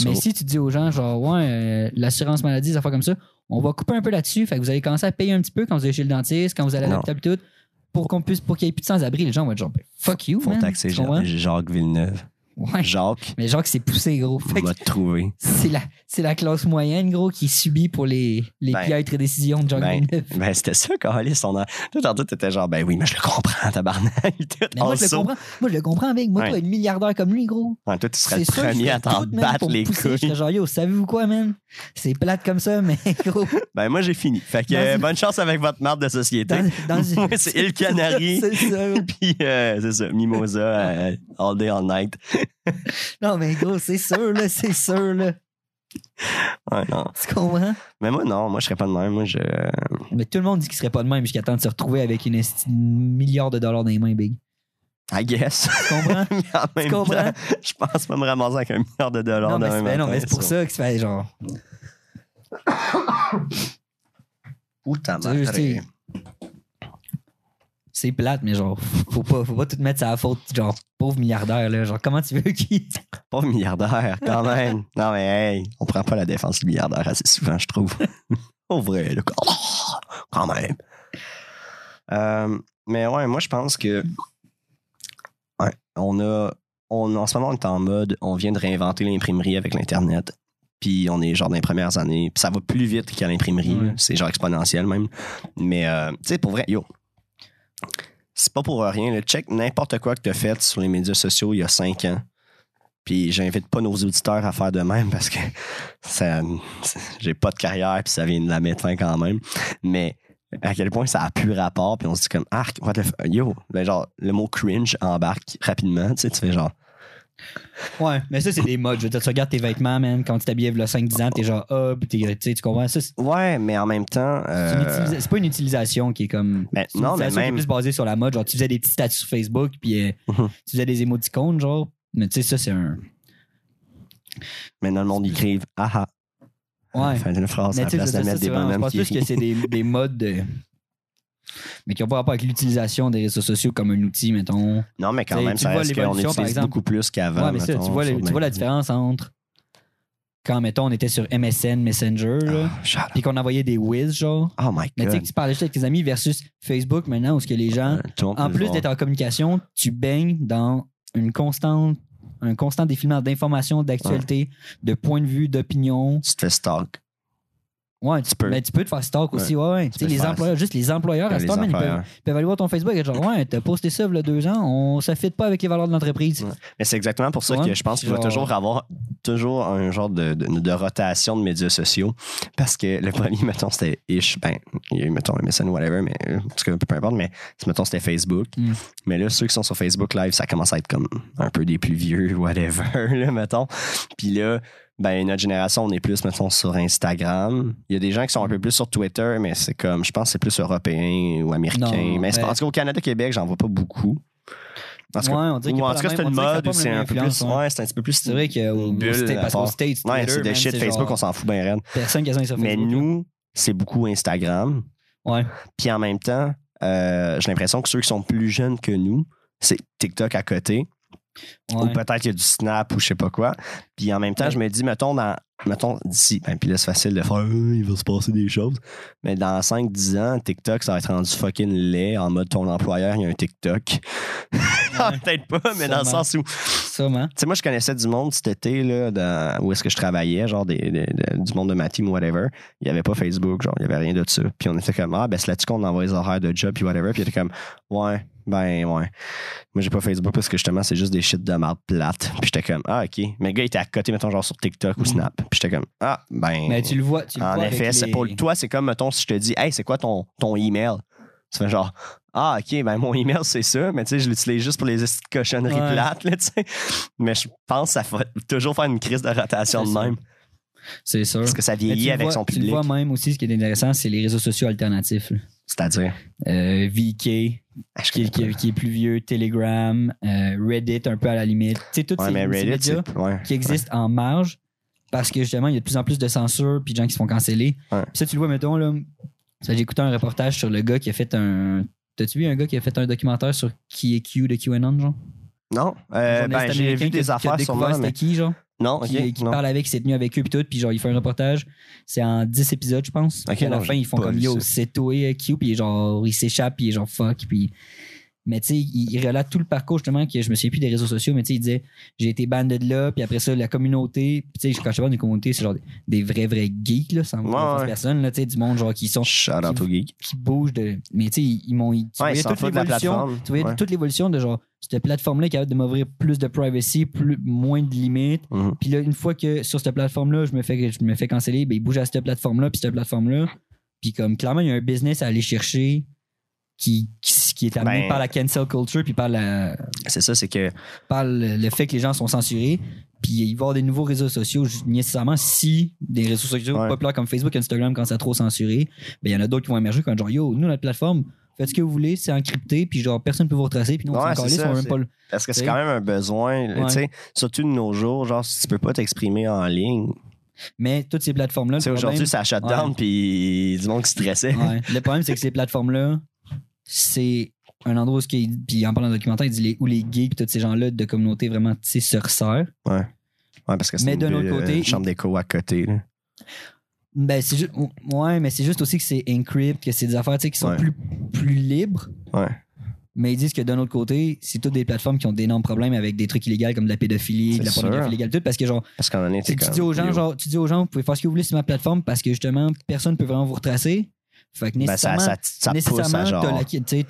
Mais si tu dis aux gens, genre, ouais, euh, l'assurance maladie, des affaires comme ça, on va couper un peu là-dessus, fait que vous allez commencer à payer un petit peu quand vous allez chez le dentiste, quand vous allez à l'hôpital et tout, pour qu'on puisse, pour qu'il n'y ait plus de sans-abri. Les gens vont être genre, ben, fuck you, Faut man. taxer? Jacques Villeneuve. Ouais. Jacques Mais que c'est poussé, gros. Que va te trouver. c'est la, c'est la classe moyenne, gros, qui subit pour les, les Ben, piètres décisions de John Ben, ben c'était ça, Carlis. On a... Tout tantôt, t'étais genre, ben oui, mais je le comprends, tabarnak. Tout Mais moi, je le comprends. Moi, je le comprends avec. Moi, Ouais. toi, un milliardaire comme lui, gros. Ouais, toi, tu serais le premier à t'en tout, battre les couilles. genre, yo, savez-vous quoi, man? C'est plate comme ça, mais gros. Ben, moi, j'ai fini. Fait que euh, bonne chance avec votre marque de société. Dans, dans Moi, c'est Il Canary. c'est ça. Puis, euh, c'est ça, Mimosa, euh, all day, all night. Non, mais gros, c'est sûr, là, c'est sûr, là. Ouais, non. Tu comprends? Mais moi, non, moi, je serais pas de même. Moi, je. Mais tout le monde dit qu'il serait pas de même jusqu'à temps de se retrouver avec une milliard de dollars dans les mains, Big. I guess. Tu comprends? Mais en même comprends? temps, je pense pas me ramasser avec un milliard de dollars non, mais non, mais c'est pour ça que ça fait genre. Putain, Tu. C'est plate, mais genre, faut pas, faut pas tout mettre ça à la faute, genre, pauvre milliardaire, là. Genre, comment tu veux qu'il. Pauvre milliardaire, quand même. non, mais hey, on prend pas la défense du milliardaire assez souvent, je trouve. Au vrai, là. Oh, quand même. Euh, mais ouais, moi, je pense que. On a. On, en ce moment, on est en mode. On vient de réinventer l'imprimerie avec l'Internet. Puis on est genre dans les premières années. Puis ça va plus vite qu'à l'imprimerie. Ouais. C'est genre exponentiel même. Mais, euh, tu sais, pour vrai, yo. C'est pas pour rien. Le check n'importe quoi que tu as fait sur les médias sociaux il y a cinq ans. Puis j'invite pas nos auditeurs à faire de même parce que ça, j'ai pas de carrière puis ça vient de la mettre fin quand même. Mais à quel point ça a plus rapport puis on se dit comme arc what the f- yo ben genre le mot cringe embarque rapidement tu sais tu fais genre Ouais, mais ça, c'est des modes. Je veux dire, tu regardes tes vêtements, man, quand tu t'habillais il y a 5-10 ans, t'es genre, puis t'es- tu sais, tu comprends? Ça, ouais mais en même temps c'est euh, c'est pas une utilisation qui est comme. mais une non mais utilisation qui est même plus basée sur la mode. Genre, tu faisais des petits statuts sur Facebook, puis euh, Mhm. tu faisais des émoticônes, genre. Mais tu sais, ça, c'est un. maintenant le monde écrive ah ah Ouais. fin d'une phrase à Mais la tu sais, place ça, de ça, mettre c'est des vraiment- je pense plus que c'est des, des modes de- Mais qui n'ont pas rapport avec l'utilisation des réseaux sociaux comme un outil, mettons. non mais quand T'sais, même tu ça vois reste qu'on l'évolution, par exemple. beaucoup plus qu'avant ouais, mais ça, mettons, tu vois, tu la différence entre quand, mettons, on était sur MSN, Messenger, up. puis qu'on envoyait des whiz, genre. oh my Mais tu sais god que tu parlais juste avec tes amis versus Facebook maintenant, où ce que les gens, en plus d'être en communication, tu baignes dans une constante, un constant défilement d'informations, d'actualité, de points de vue, d'opinion. tu te fais stalk Ouais, tu peux. Mais tu peux te faire stalk aussi, ouais. ouais. Tu sais, les employeurs, juste les employeurs, à man, ils peuvent, ils peuvent aller voir ton Facebook et genre, ouais, t'as posté ça il y a deux ans, on, ça fit pas avec les valeurs de l'entreprise. Ouais. Mais c'est exactement pour ça que je pense qu'il va toujours avoir toujours un genre de, de, de rotation de médias sociaux. Parce que le premier, mettons, c'était Ish. Ben, il y a eu, mettons, MSN, whatever, mais euh, parce que peu importe, mais mettons, c'était Facebook. Mm. Mais là, ceux qui sont sur Facebook Live, ça commence à être comme un peu des plus vieux, whatever, là, mettons. Puis là, ben, notre génération, on est plus, mettons, sur Instagram. Il y a des gens qui sont un peu plus sur Twitter, mais c'est comme, je pense que c'est plus européen ou américain. Non, mais en tout cas, au Canada, Québec, j'en vois pas beaucoup. En tout cas, Ouais, on ou en tout cas, c'est une mode c'est un peu plus. ouais. C'est un petit peu plus. C'est vrai qu'au States, parce. States, Ouais, c'est de man, shit Facebook, genre- on s'en fout bien raide. Personne qui a ça sur Mais Facebook. nous, c'est beaucoup Instagram. Ouais. Puis en même temps, euh, j'ai l'impression que ceux qui sont plus jeunes que nous, c'est TikTok à côté. Ou Ouais. peut-être qu'il y a du Snap ou je sais pas quoi. Puis en même temps, Ouais. je me dis, mettons, dans, mettons d'ici, ben, puis là, c'est facile de faire, Euh, il va se passer des choses. Mais dans 5-10 ans, TikTok, ça va être rendu fucking laid en mode ton employeur, il y a un TikTok. Peut-être pas, mais dans le sens où Sûrement. tu sais, moi, je connaissais du monde cet été, là, dans- où est-ce que je travaillais, genre des, des- des- du monde de ma team ou whatever. Il n'y avait pas Facebook, genre, il n'y avait rien de ça. Puis on était comme, ah, ben c'est là-dessus qu'on envoie les horaires de job, puis whatever. Puis il était comme, ouais, Ben, ouais. Moi, j'ai pas Facebook parce que justement, c'est juste des shit de marde plate. Puis j'étais comme, ah, OK. Mais le gars, il était à côté, mettons, genre sur TikTok ou Mhm. Snap. Puis j'étais comme, ah, ben. Mais tu le vois, tu le en vois effet, c'est les- pour toi, c'est comme, mettons, si je te dis, hey, c'est quoi ton, ton email? Tu fais genre, ah, OK, ben mon email, c'est ça, mais tu sais, je l'utilise juste pour les cochonneries Ouais. plates, là, tu sais. Mais je pense que ça va toujours faire une crise de rotation de même. C'est sûr. Parce que ça tu vieillit avec vois- son Tu public. le vois même aussi, ce qui est intéressant, c'est les réseaux sociaux alternatifs. là. C'est-à-dire, Euh, VK, ah, qui, est- qui qui plus vieux, Telegram, euh, Reddit un peu à la limite. Tu sais, tous Ouais, ces, médias. Ouais. qui existent en marge parce que justement, il y a de plus en plus de censure puis de gens qui se font canceller. Puis ça, tu le vois, mettons, là. J'ai écouté un reportage sur le gars qui a fait un. T'as-tu vu un gars qui a fait un documentaire sur qui est Q de QAnon, genre? Non, euh, ben, j'ai vu des affaires sur moi, c'était qui, genre? Non, qui, qui non. parle avec, qui s'est tenu avec eux puis tout, puis genre il fait un reportage. C'est en 10 épisodes, je pense. Ok, Puis à la fin, ils font comme yo, c'est toi euh, Q, puis genre il s'échappe, puis genre fuck, puis mais tu sais, il, il relate tout le parcours justement que je me souviens plus des réseaux sociaux, mais tu sais, il disait j'ai été banded là, puis après ça la communauté, tu sais quand je parle d'une communauté, c'est genre des, des vrais vrais geeks là, sans Ouais, ouais, personne là, tu sais du monde genre qui sont au geek. qui bougent de mais tu sais ils, ils m'ont ils- tu Ouais, ils voyais toute de l'évolution tu voyais toute l'évolution de genre cette plateforme là qui capable de m'ouvrir plus de privacy plus moins de limites Mhm. puis là, une fois que sur cette plateforme-là, je me fais, je me fais canceller, ben, il bouge à cette plateforme-là, puis cette plateforme-là. Puis comme clairement, il y a un business à aller chercher qui, qui, qui est amené Ben- par la cancel culture, puis par, la, C'est ça, c'est que. par le, le fait que les gens sont censurés. Puis il va y avoir des nouveaux réseaux sociaux, nécessairement si des réseaux sociaux Ouais. populaires comme Facebook, Instagram, quand c'est trop censuré, ben il y en a d'autres qui vont émerger comme genre, yo, nous, notre plateforme, faites ce que vous voulez, c'est encrypté, puis genre, personne ne peut vous retracer, puis nous, on Ouais, calisse, ça, on même pas le. Parce que c'est quand même un besoin, Ouais. tu sais, surtout de nos jours, genre, si tu peux pas t'exprimer en ligne. Mais toutes ces plateformes-là, aujourd'hui, ça shut down, puis du monde qui stressait. Ouais. Le problème, c'est que ces plateformes-là, c'est un endroit où, qui- puis en parlant de documentaire, il dit les, où les geeks, tous ces gens-là de communauté vraiment, tu sais, se resserrent. Ouais. Ouais, parce que c'est une, côté, une chambre d'écho à côté. là. Ben, c'est juste, ouais, mais c'est juste aussi que c'est encrypt, que c'est des affaires, tu sais, qui sont Ouais. plus, plus libres. Ouais. Mais ils disent que d'un autre côté, c'est toutes des plateformes qui ont d'énormes problèmes avec des trucs illégaux comme de la pédophilie, de la pornographie illégale, tout, parce que genre, Parce année, tu dis aux gens, genre, tu dis aux gens, vous pouvez faire ce que vous voulez sur ma plateforme parce que justement, personne ne peut vraiment vous retracer. Fait que Ben, ça, nécessairement, ça, ça nécessairement, tu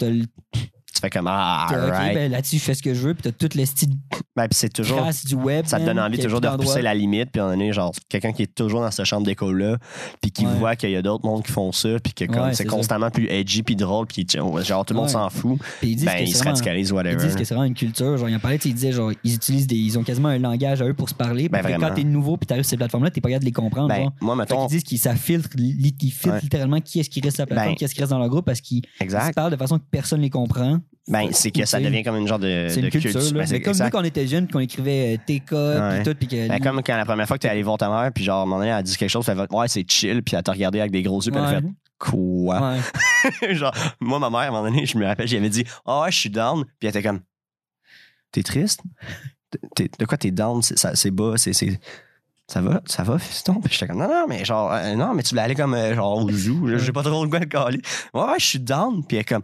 Tu fais comme, ah, ben, là-dessus, je fais ce que je veux, puis t'as toute l'estime Ben, puis c'est toujours. trace du web. Ça te donne envie toujours de repousser la limite, puis on est genre quelqu'un qui est toujours dans cette chambre d'école-là, puis qui Ouais. voit qu'il y a d'autres mondes qui font ça, puis que comme Ouais, c'est ça. constamment plus edgy puis drôle, puis genre tout le monde s'en fout, Puis ils disent ben ils se radicalisent, Ils whatever. disent que c'est vraiment une culture. Genre, ils en parlaient, ils disaient, genre, ils utilisent des. Ils ont quasiment un langage à eux pour se parler. Ben, parce que vraiment. quand t'es nouveau puis t'arrives sur ces plateformes-là, t'es pas capable de les comprendre. Ben, genre. moi, mettons, qu'ils disent qu'ils ça filtre, ils filtrent littéralement qui est-ce qui reste sur la plateforme, Ben, qui est-ce qui reste dans leur groupe parce qu'ils ils se parlent de façon que personne les comprend. Ben, c'est que ça devient comme une genre de, C'est de une culture. Ben, c'est Mais comme nous, exact. quand on était jeunes, qu'on écrivait euh, TK, Ouais. puis tout, puis que. Ben, comme quand la première fois que t'es allé voir ta mère, puis genre, à un moment donné, elle a dit quelque chose, elle fait, ouais, c'est chill, puis elle t'a regardé avec des gros yeux, puis elle a Ouais. fait, quoi? Ouais. genre, moi, ma mère, à un moment donné, je me rappelle, j'avais dit, ah ouais, je suis down, puis elle était comme, t'es triste? De quoi t'es down? C'est bas, c'est. Ça va, ça va, fiston? Puis j'étais comme, non, non, mais genre, euh, non, mais tu voulais aller comme, euh, genre, au zoo, j'ai pas trop le goût de caler. Ouais, ouais, je suis down, puis elle est comme,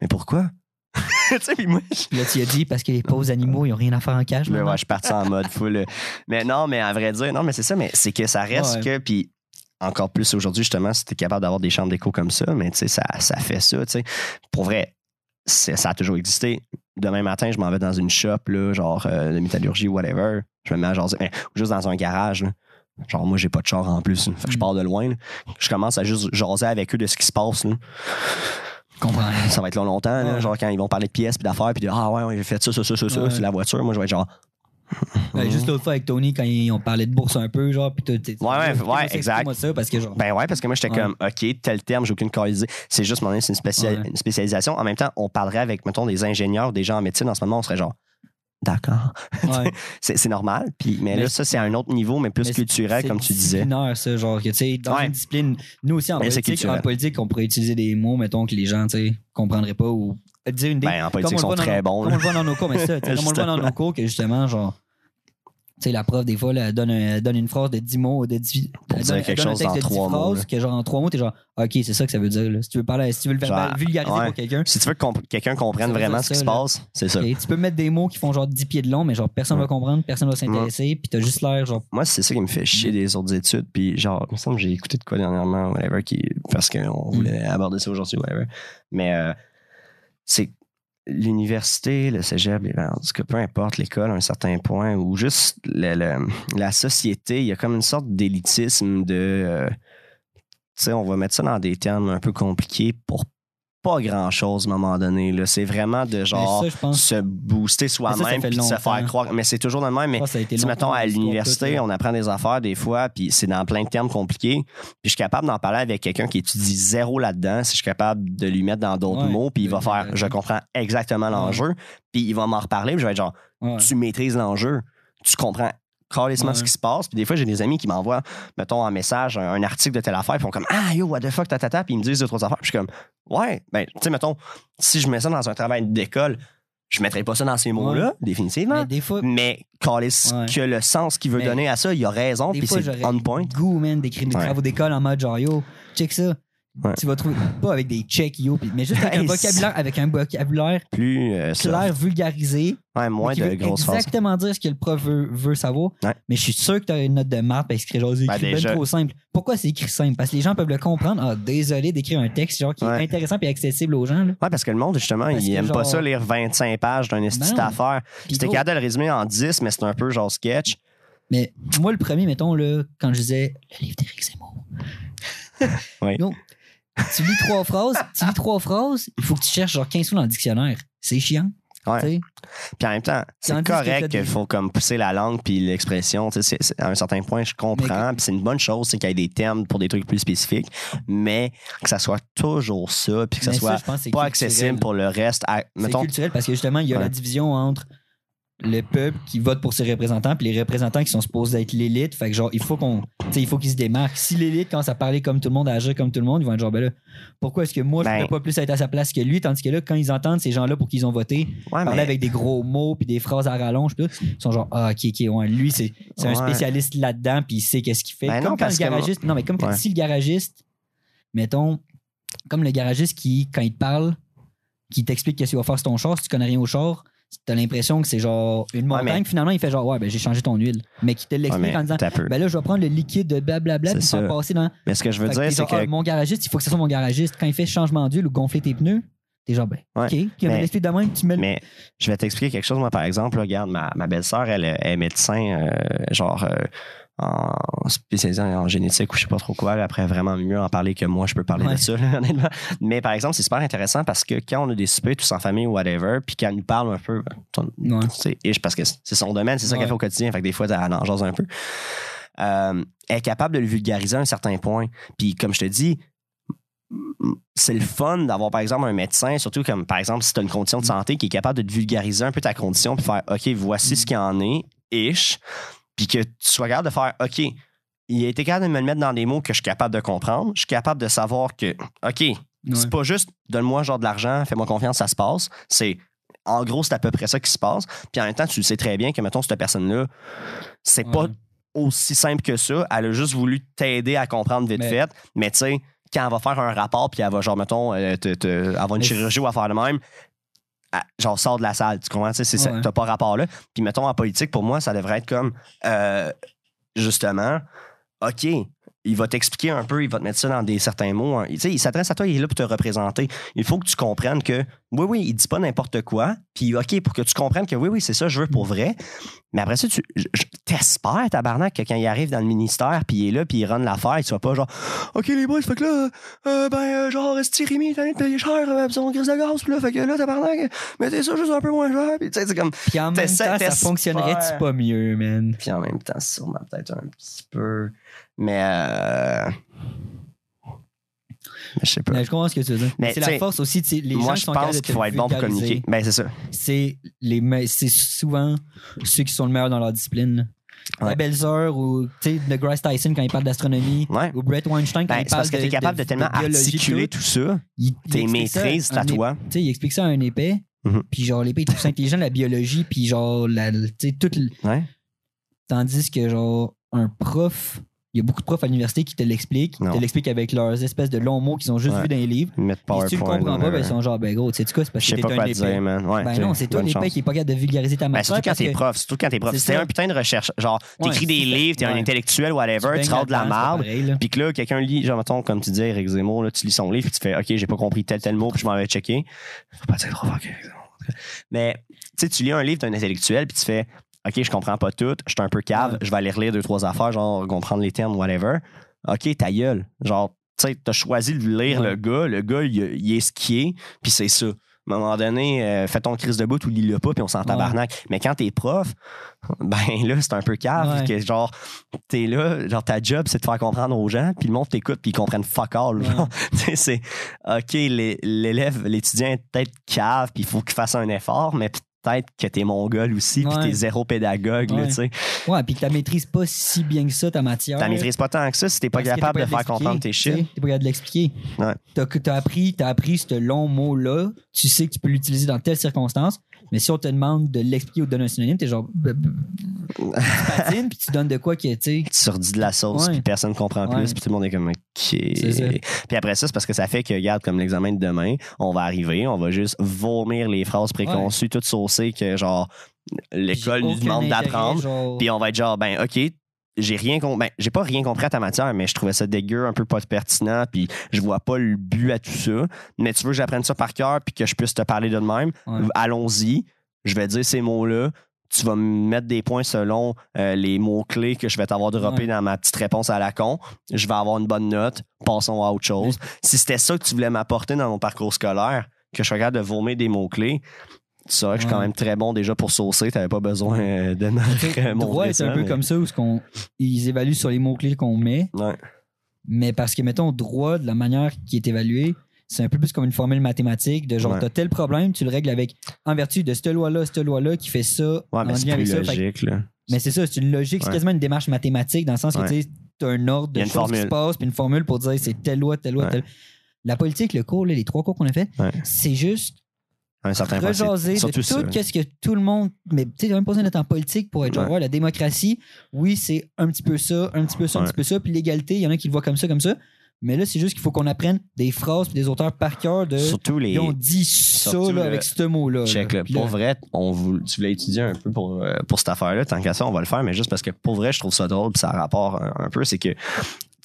mais pourquoi? tu sais, puis moi, je- Puis là, tu as dit parce que les pauvres animaux, ils ont rien à faire en cage. mais ouais, je suis parti en mode full. euh, Mais non, mais à vrai dire, non, mais c'est ça, mais c'est que ça reste Ouais. que, puis encore plus aujourd'hui, justement, si t'es capable d'avoir des chambres d'écho comme ça, mais tu sais, ça, ça fait ça, tu sais. Pour vrai, ça a toujours existé. Demain matin, je m'en vais dans une shop, là, genre euh, de métallurgie whatever. Je me mets à jaser, mais juste dans un garage, là. Genre, moi, j'ai pas de char en plus. Fait que je Mm. pars de loin. là. Je commence à juste jaser avec eux de ce qui se passe. là. Ça va être long, longtemps. là. Genre, quand ils vont parler de pièces puis d'affaires, puis de Ah ouais, ouais, j'ai fait ça, ça, ça, ça, ça, c'est la voiture. Moi, je vais être genre Ouais, juste l'autre fois avec Tony, quand ils ont parlé de bourse un peu, genre, puis t'es. Ouais, ouais, ouais, exact. moi ça parce que, genre. Ben ouais, parce que moi, j'étais Ouais. comme, OK, tel terme, j'ai aucune qualité. C'est juste, mon c'est une, Ouais. une spécialisation. En même temps, on parlerait avec, mettons, des ingénieurs, des gens en médecine. En ce moment, on serait genre, d'accord. ouais. C'est c'est normal. Puis, mais, Mais là, ça, c'est un autre niveau, mais plus Mais culturel, c'est comme tu disais. disciplinaire, ça, genre, que, tu sais, dans Ouais. une discipline, nous aussi, en Mais c'est politique, en politique, on pourrait utiliser des mots, mettons, que les gens, tu sais, comprendraient pas ou dire une des. Ben, en politique, ils sont très bons. Comme on le voit dans nos cours, mais ça, comme on le voit dans nos cours, que justement, genre, sais, la prof, des fois, là, elle donne, un- elle donne une phrase de 10 mots, de 10, Pour elle dire donne- quelque elle donne un chose texte en de 10 trois mots, phrases, là. que genre, en trois mots, t'es genre, OK, c'est ça que ça veut dire, là. Si tu veux parler, si tu veux le Genre, vulgariser ouais. pour quelqu'un, Si tu veux que comp- quelqu'un comprenne vraiment ce qui se passe, c'est ça. ok, tu peux mettre des mots qui font genre 10 pieds de long, mais genre, personne Ouais. va comprendre, personne va s'intéresser, puis t'as juste l'air, genre, Moi, c'est ça qui me fait Mm. chier des autres études. Puis, genre, il me semble que j'ai écouté de quoi dernièrement, whatever, qui, parce qu'on Mm. voulait aborder ça aujourd'hui, whatever. Mais, euh, c'est. L'université, le cégep, les- en tout cas, peu importe l'école à un certain point, ou juste la société, il y a comme une sorte d'élitisme de. euh, tu sais, on va mettre ça dans des termes un peu compliqués pour pas grand chose à un moment donné. là. C'est vraiment de genre ça, pense, se booster ça soi-même puis se faire croire. Mais c'est toujours le même. Mais que ça a été tu sais, longtemps mettons, à l'université, on apprend des affaires des fois, puis c'est dans plein de termes compliqués. Puis je suis capable d'en parler avec quelqu'un qui étudie zéro là-dedans, si je suis capable de lui mettre dans d'autres Ouais, mots, puis il va faire, je comprends exactement l'enjeu, puis il va m'en reparler, puis je vais être genre, tu maîtrises l'enjeu, tu comprends carrément Ouais. ce qui se passe. Puis des fois, j'ai des amis qui m'envoient, mettons, en message un, un article de telle affaire, puis ils font comme Ah, yo, what the fuck, tatata, puis ils me disent deux, trois affaires. Puis je suis comme Ouais, ben, tu sais, mettons, si je mets ça dans un travail d'école, je mettrais pas ça dans ces mots-là, définitivement. Mais des fois, Mais Callis, Ouais. que le sens qu'il veut Mais- donner à ça, il a raison, puis c'est on point. goût, man, d'écrire des travaux d'école en mode genre, yo, check ça. Ouais. Tu vas trouver, pas avec des checks, yo, mais juste avec un vocabulaire, avec un vocabulaire Plus euh, clair, vulgarisé, Ouais, moins de grosses phrases. exactement dire ce que le prof veut, veut savoir. Ouais. Mais je suis sûr que tu as une note de maths parce que c'est genre c'est Ben, écrit ben trop simple. Pourquoi c'est écrit simple? Parce que les gens peuvent le comprendre. Ah, désolé d'écrire un texte genre qui Ouais. est intéressant et accessible aux gens. Là. Ouais, parce que le monde, justement, Parce il aime pas ça lire 25 pages d'un esti d'affaires. Puis C'était capable de le résumer en 10, mais c'est un peu genre sketch. Mais moi, le premier, mettons, là, quand je disais le livre d'Éric Zemmour. Oui. Non. Tu lis trois phrases, tu lis trois phrases, il faut que tu cherches genre 15 fois dans le dictionnaire. C'est chiant. Ouais. Puis en même temps, c'est correct qu'il faut comme pousser la langue puis l'expression. c'est- c'est- À un certain point, je comprends. Puis c'est une bonne chose, c'est qu'il y ait des termes pour des trucs plus spécifiques, mais que ça soit toujours ça, puis que ça soit pas culturel. accessible pour le reste. À- C'est culturel parce que justement, il y a Ouais. la division entre le peuple qui vote pour ses représentants puis les représentants qui sont supposés être l'élite. Fait que genre, il faut qu'on. Tu sais, il faut qu'ils se démarquent. Si l'élite commence à parler comme tout le monde, à agir comme tout le monde, ils vont être genre, ben là, pourquoi est-ce que moi, je Ben- pourrais pas plus être à sa place que lui? Tandis que là, quand ils entendent ces gens-là pour qu'ils ont voté, ouais, parler mais- avec des gros mots puis des phrases à rallonge, puis ils sont genre, ah, ok, ok, ouais, lui, c'est un spécialiste là-dedans puis il sait qu'est-ce qu'il fait. Ben comme non, quand le que- garagiste. Non, mais comme quand si le garagiste, mettons, comme le garagiste qui, quand il te parle, qui t'explique qu'est-ce qu'il va faire sur ton char, si tu connais rien au char, t'as l'impression que c'est genre une montagne. mais- Finalement, il fait genre, ouais, ben j'ai changé ton huile. Mais qui te l'explique en disant, ben là, je vais prendre le liquide de blablabla puis faire passer dans. Mais ce que je veux Fait dire, c'est que. ah, mon garagiste, il faut que ce soit mon garagiste. Quand il fait changement d'huile ou gonfler tes pneus, t'es genre, ben, Ouais, OK. Qui mais- de même, tu mets le. Mais je vais t'expliquer quelque chose. Moi, par exemple, là, regarde, ma, ma belle-sœur, elle, elle est médecin, euh, genre euh, en spécialisé en génétique ou je sais pas trop quoi. là. Après, vraiment mieux en parler que moi, je peux parler Ouais. de ça, là, honnêtement. Mais par exemple, c'est super intéressant parce que quand on a des soupers tous en famille ou whatever, puis qu'elle nous parle un peu, ben, Ouais. c'est ish parce que c'est son domaine, c'est ça qu'elle fait au quotidien. Fait que des fois, elle en jase un peu. Euh, elle est capable de le vulgariser à un certain point. Puis comme je te dis, c'est le fun d'avoir par exemple un médecin, surtout comme par exemple si tu as une condition de santé qui est capable de te vulgariser un peu ta condition puis faire OK, voici ce qu'il en est, ish, puis que tu sois capable de faire OK, il a été capable de me le mettre dans des mots que je suis capable de comprendre, je suis capable de savoir que OK, Ouais. c'est pas juste donne-moi genre de l'argent, fais-moi confiance, ça se passe, c'est en gros, c'est à peu près ça qui se passe. Puis en même temps, tu le sais très bien que, mettons, cette personne-là, c'est pas aussi simple que ça. Elle a juste voulu t'aider à comprendre vite Mais- fait. Mais tu sais, quand elle va faire un rapport, puis elle va, genre, mettons, euh, te- te- avoir une Mais chirurgie ou à faire de même, genre, sort de la salle. Tu comprends? Tu Ouais. T'as pas rapport là. Puis mettons, en politique, pour moi, ça devrait être comme, euh, justement, OK, il va t'expliquer un peu, il va te mettre ça dans des certains mots. hein. Tu sais, il s'adresse à toi, il est là pour te représenter. Il faut que tu comprennes que, oui, oui, il dit pas n'importe quoi. Puis, OK, pour que tu comprennes que, oui, oui, c'est ça, je veux pour vrai. Mais après ça, tu, t'espères, tabarnak, que quand il arrive dans le ministère, puis il est là, puis il run l'affaire, il soit pas genre, OK, les boys, fait que là, euh, ben, euh, genre, Esti Rémi, il est payer cher, euh, pis son grise de gaz, puis là, fait que là, tabarnak, mettez ça juste un peu moins cher. Puis, tu sais, c'est comme, Puis en même temps, ça fonctionnerait-tu pas mieux, man? puis en même temps, sûrement peut-être un petit peu. Mais, euh, je sais pas. Mais je comprends ce que tu veux dire. C'est la force aussi, tu sais, les gens Moi, qui je sont pense de qu'il faut être bon pour communiquer. Ben, c'est ça. C'est les me- c'est souvent ceux qui sont le meilleur dans leur discipline. Ouais. La belle-sœur ou tu sais, Grace Tyson quand il parle d'astronomie Ouais. ou Brett Weinstein quand Ben, il parle parce que de, t'es capable de, tellement biologie, articuler tout. tout ça. T'es maîtrises, à toi. Tu il explique ça à un épais. Mhm. Puis genre, l'épée est plus intelligent de la biologie. Puis genre, la, tu sais, tout. le- Ouais. Tandis que genre, un prof, il y a beaucoup de profs à l'université qui te l'expliquent. Non. te l'expliquent avec leurs espèces de longs mots qu'ils ont juste Ouais. vus dans les livres. Ils mettent Et si tu le comprends pas, ben, ils sont genre, ben gros, tu sais quoi, c'est parce Je que sais t'es pas un épais. dire, man. Ouais, Ben non, c'est toi chance. qui est pas capable de vulgariser ta Ben, matière. surtout quand t'es prof. Surtout quand t'es prof. C'est un putain de recherche, genre, t'écris des livres, t'es un intellectuel, whatever, tu rates de la marde. Puis que là, quelqu'un lit, genre, mettons, comme tu dis, Eric Zemmour, tu lis son livre, puis tu fais, OK, j'ai pas compris tel, tel mot, puis je m'en vais checker. Faut pas dire trop OK. Mais tu sais, tu lis un livre d'un intellectuel, puis tu fais OK, je comprends pas tout, je suis un peu cave, je vais aller relire deux, trois affaires, genre comprendre les termes, whatever. OK, ta gueule. Genre, tu sais, t'as choisi de lire le gars, le gars, il, il est ce qui est, puis c'est ça. À un moment donné, euh, fais ton crise de bout ou lis-le pas, puis on s'en Ouais. tabarnak. Mais quand t'es prof, ben là, c'est un peu cave, Ouais. que genre, t'es là, genre, ta job, c'est de faire comprendre aux gens, puis le monde t'écoute, puis ils comprennent fuck all. Ouais. genre. Tu sais, c'est, OK, l'é- l'élève, l'étudiant est peut-être cave, puis il faut qu'il fasse un effort, mais peut-être que t'es mongol aussi, puis t'es zéro pédagogue, là, Ouais. tu sais. Ouais, puis que tu maîtrises pas si bien que ça ta matière. T'en maîtrises pas tant que ça si t'es pas capable de faire comprendre tes tu shit. T'es pas capable de l'expliquer. Ouais. T'as, t'as appris, t'as appris ce long mot-là. Tu sais que tu peux l'utiliser dans telle circonstance. Mais si on te demande de l'expliquer ou de donner un synonyme, t'es genre. tu patines, puis tu donnes de quoi que, tu sais. Tu redis de la sauce, Ouais. puis personne comprend Ouais. plus, puis tout le monde est comme OK. Puis après ça, c'est parce que ça fait que, regarde, comme l'examen de demain, on va arriver, on va juste vomir les phrases préconçues, toutes saucées que, genre, l'école nous demande d'apprendre. Puis on va être genre, ben, OK, j'ai rien com- ben, j'ai pas rien compris à ta matière, mais je trouvais ça dégueu, un peu pas pertinent, puis je vois pas le but à tout ça. Mais tu veux que j'apprenne ça par cœur, puis que je puisse te parler de même, Ouais. allons-y. Je vais dire ces mots-là. Tu vas me mettre des points selon euh, les mots-clés que je vais t'avoir droppés Ouais. dans ma petite réponse à la con. Je vais avoir une bonne note. Passons à autre chose. Si c'était ça que tu voulais m'apporter dans mon parcours scolaire, que je regarde de vomir des mots-clés, tu saurais que je suis quand même très bon déjà pour saucer. T'avais pas besoin euh, de sais, montrer droit, c'est ça, un peu mais- comme ça où ce qu'on- ils évaluent sur les mots-clés qu'on met. Ouais. Mais parce que, mettons, droit, de la manière qui est évalué, c'est un peu plus comme une formule mathématique de genre, Ouais. t'as tel problème, tu le règles avec, en vertu de cette loi-là, cette loi-là qui fait ça, en mais c'est lien avec ça. Fait logique, là. mais c'est ça, c'est une logique, c'est quasiment une démarche mathématique dans le sens que tu t'as un ordre de choses qui se passent, puis une formule pour dire c'est telle loi, telle loi, telle. La politique, le cours, là, les trois cours qu'on a fait, c'est juste un certain rejaser de tout ça. qu'est-ce que tout le monde. Mais tu sais, même pas besoin d'être en politique pour être genre, Ouais. ouais, la démocratie, oui, c'est un petit peu ça, un petit peu ça, un Ouais. petit peu ça. Puis l'égalité, il y en a qui le voient comme ça, comme ça. Mais là, c'est juste qu'il faut qu'on apprenne des phrases puis des auteurs par cœur de. Surtout les. Ils ont dit ça là, le- avec ce mot-là. Check, là. là. Puis Pour là, vrai, on tu voulais étudier un peu pour, euh, pour cette affaire-là. Tant qu'à ça, on va le faire, mais juste parce que pour vrai, je trouve ça drôle, puis ça a rapport un, un peu, c'est que,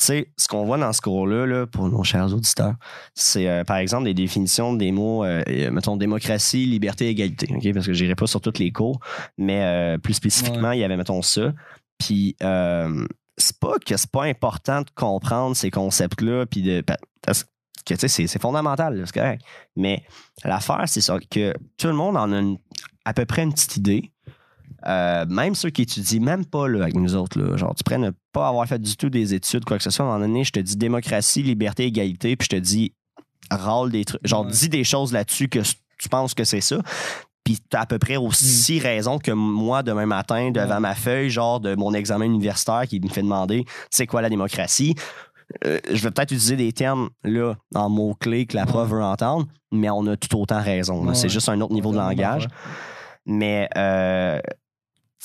sais, ce qu'on voit dans ce cours-là, là, pour nos chers auditeurs, c'est euh, par exemple des définitions des mots, euh, euh, mettons, démocratie, liberté, égalité. OK? Parce que je n'irai pas sur tous les cours, mais euh, plus spécifiquement, il y avait, mettons, ça. Puis, c'est pas que c'est pas important de comprendre ces concepts-là, puis de. Parce que, tu sais, c'est- c'est fondamental, c'est correct. Mais l'affaire, c'est ça, que tout le monde en a une- à peu près une petite idée. Euh, même ceux qui étudient même pas là, avec nous autres, là, genre tu pourrais ne pas avoir fait du tout des études, quoi que ce soit, à un moment donné, je te dis démocratie, liberté, égalité, puis je te dis râle des trucs, genre Ouais. dis des choses là-dessus que tu penses que c'est ça. Puis tu as à peu près aussi raison que moi, demain matin, devant Mm. Ouais. ma feuille, genre de mon examen universitaire qui me fait demander c'est quoi la démocratie? Euh, je vais peut-être utiliser des termes là en mots-clés que la prof Ouais. veut entendre, mais on a tout autant raison. Ouais, c'est juste un autre niveau de langage. Mais, euh,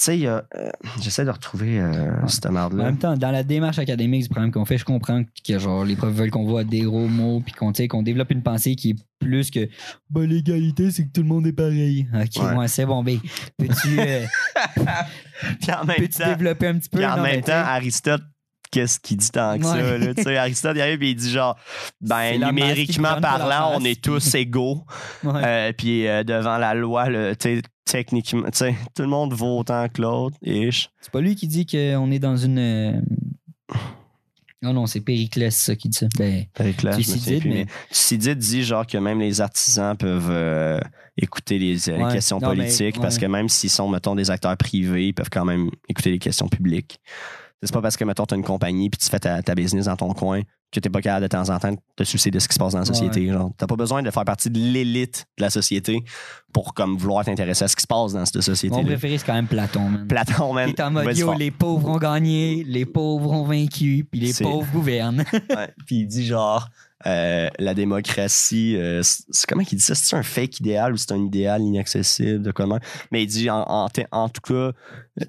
sais, y a, euh, j'essaie de retrouver euh, cette En merde-là. même temps, dans la démarche académique du programme qu'on fait, je comprends que genre les profs veulent qu'on voit des gros mots puis qu'on tu sais, qu'on développe une pensée qui est plus que bah, l'égalité, c'est que tout le monde est pareil. Ok, Ouais. ouais, c'est bon. Ben, peux-tu euh, en temps, développer un petit peu? puis en Non, même mais tu temps, sais, Aristote, qu'est-ce qu'il dit tant que ça? Là, Tu sais, Aristote, il arrive et il dit genre, ben, numériquement parlant, on est tous égaux. Euh, puis euh, devant la loi, le, techniquement, tu sais, tout le monde vaut autant que l'autre. C'est pas lui qui dit qu'on est dans une. euh, Non, non, c'est Périclès ça, qui dit ça. Ben, Périclès, Thucydide, mais- Thucydide dit genre que même les artisans peuvent euh, écouter les, euh, Ouais. questions Non, mais- politiques parce que même s'ils sont, mettons, des acteurs privés, ils peuvent quand même écouter les questions publiques. C'est pas parce que, mettons, tu as une compagnie puis tu fais ta, ta business dans ton coin que t'es pas capable de temps en temps de te soucier de ce qui se passe dans la société. Genre, t'as pas besoin de faire partie de l'élite de la société pour comme vouloir t'intéresser à ce qui se passe dans cette mon société-là. préféré, c'est quand même Platon, man. Platon, man. Est en mode yo, les pauvres ont gagné, les pauvres ont vaincu, puis les pauvres gouvernent. Ouais. Puis il dit genre euh, la démocratie, euh, c'est c'est- comment qu'il dit ça? C'est un fake idéal ou c'est un idéal inaccessible de comment? Mais il dit en, en, en tout cas, euh,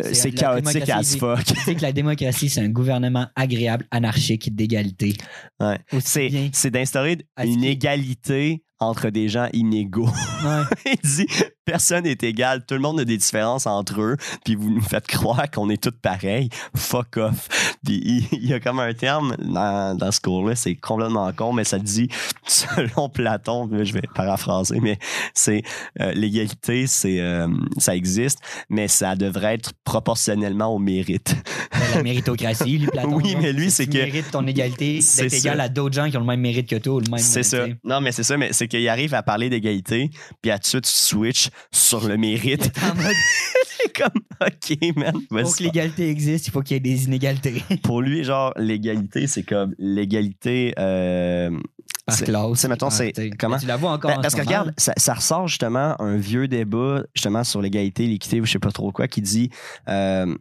C'est c'est chaotique as fuck. sais que la démocratie, c'est un gouvernement agréable, anarchique, d'égalité. Ouais. C'est c'est d'instaurer une égalité entre des gens inégaux. Ouais. il dit personne n'est égal, tout le monde a des différences entre eux, puis vous nous faites croire qu'on est tous pareils. Fuck off. Puis il, y a comme un terme dans, dans ce cours-là, c'est complètement con, mais ça dit, selon Platon, je vais paraphraser, mais c'est euh, l'égalité, c'est euh, ça existe, mais ça devrait être proportionnellement au mérite. La méritocratie, lui, Platon. Oui, mais lui, si c'est tu que- mérites ton égalité C'est d'être égal ça. à d'autres gens qui ont le même mérite que toi ou le même. C'est ça. tu. Non, mais c'est ça, mais c'est qu'il arrive à parler d'égalité, puis à tout de suite switch sur le mérite. En mode, C'est comme, OK, man. pour que l'égalité existe, il faut qu'il y ait des inégalités. Pour lui, genre, l'égalité, c'est comme l'égalité. euh, Par C'est- classe. c'est, mettons, par- c'est- tu sais. comment? Tu la vois encore Ben, en parce ce que regarde, ça, ça ressort justement un vieux débat justement sur l'égalité, l'équité ou je sais pas trop quoi qui dit euh,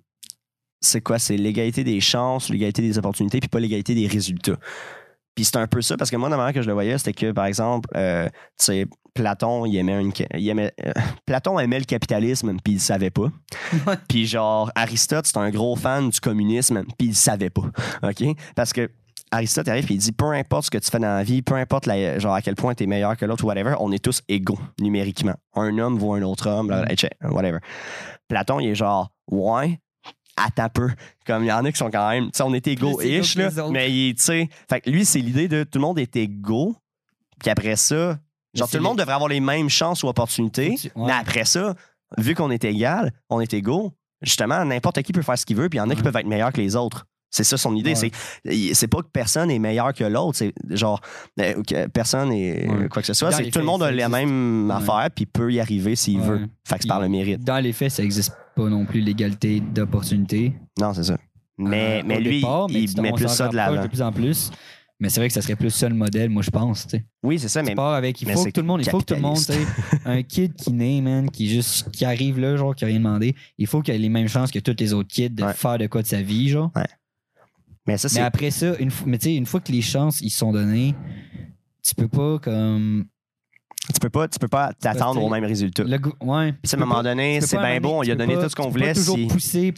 c'est quoi? C'est l'égalité des chances, l'égalité des opportunités puis pas l'égalité des résultats. Puis c'est un peu ça parce que moi la manière que je le voyais c'était que par exemple euh, tu sais Platon il aimait une il aimait euh, Platon aimait le capitalisme puis il savait pas. Puis genre Aristote c'est un gros fan du communisme puis il savait pas. OK? Parce que Aristote arrive et il dit peu importe ce que tu fais dans la vie, peu importe la- genre à quel point tu es meilleur que l'autre ou whatever, on est tous égaux numériquement. Un homme vaut un autre homme, Mm. whatever. Platon, il est genre ouais, attends peu. Comme il y en a qui sont quand même, tu sais, on est égaux-ish, là, mais il, tu sais, fait que lui, c'est l'idée de tout le monde est égaux, puis après ça, genre tout le monde devrait avoir les mêmes chances ou opportunités, tu- ouais. mais après ça, vu qu'on est égal, on est égaux, justement, n'importe qui peut faire ce qu'il veut, puis il y en a qui peuvent être meilleurs que les autres. C'est ça son idée. Ouais. C'est c'est pas que personne est meilleur que l'autre. C'est genre euh, que personne est Ouais. quoi que ce soit. Dans C'est tout le monde a la même Ouais. affaire puis peut y arriver s'il veut. Fait que c'est par le mérite. Dans les faits, ça n'existe pas non plus l'égalité d'opportunité. Non, c'est ça. Mais, Euh, mais lui, départ, mais il met plus ça de l'avant. De plus en plus. Mais c'est vrai que ça serait plus ça le modèle, moi, je pense. Oui, c'est ça. Tu Mais pars avec, il faut que tout le monde, il faut que tout le monde, un kid qui naît, man, qui juste, qui arrive là, genre, qui a rien demandé, il faut qu'il ait les mêmes chances que tous les autres kids de faire de quoi de sa vie, genre. Mais ça, Mais après ça, une fois, mais tu sais, une fois que les chances, ils sont données, tu peux pas, comme, Tu peux pas, tu peux pas t'attendre au même résultat. le, ouais. À un moment pas- donné, c'est bien amener- beau, on tu lui a donné pas- tout ce qu'on voulait. pas toujours si- pousser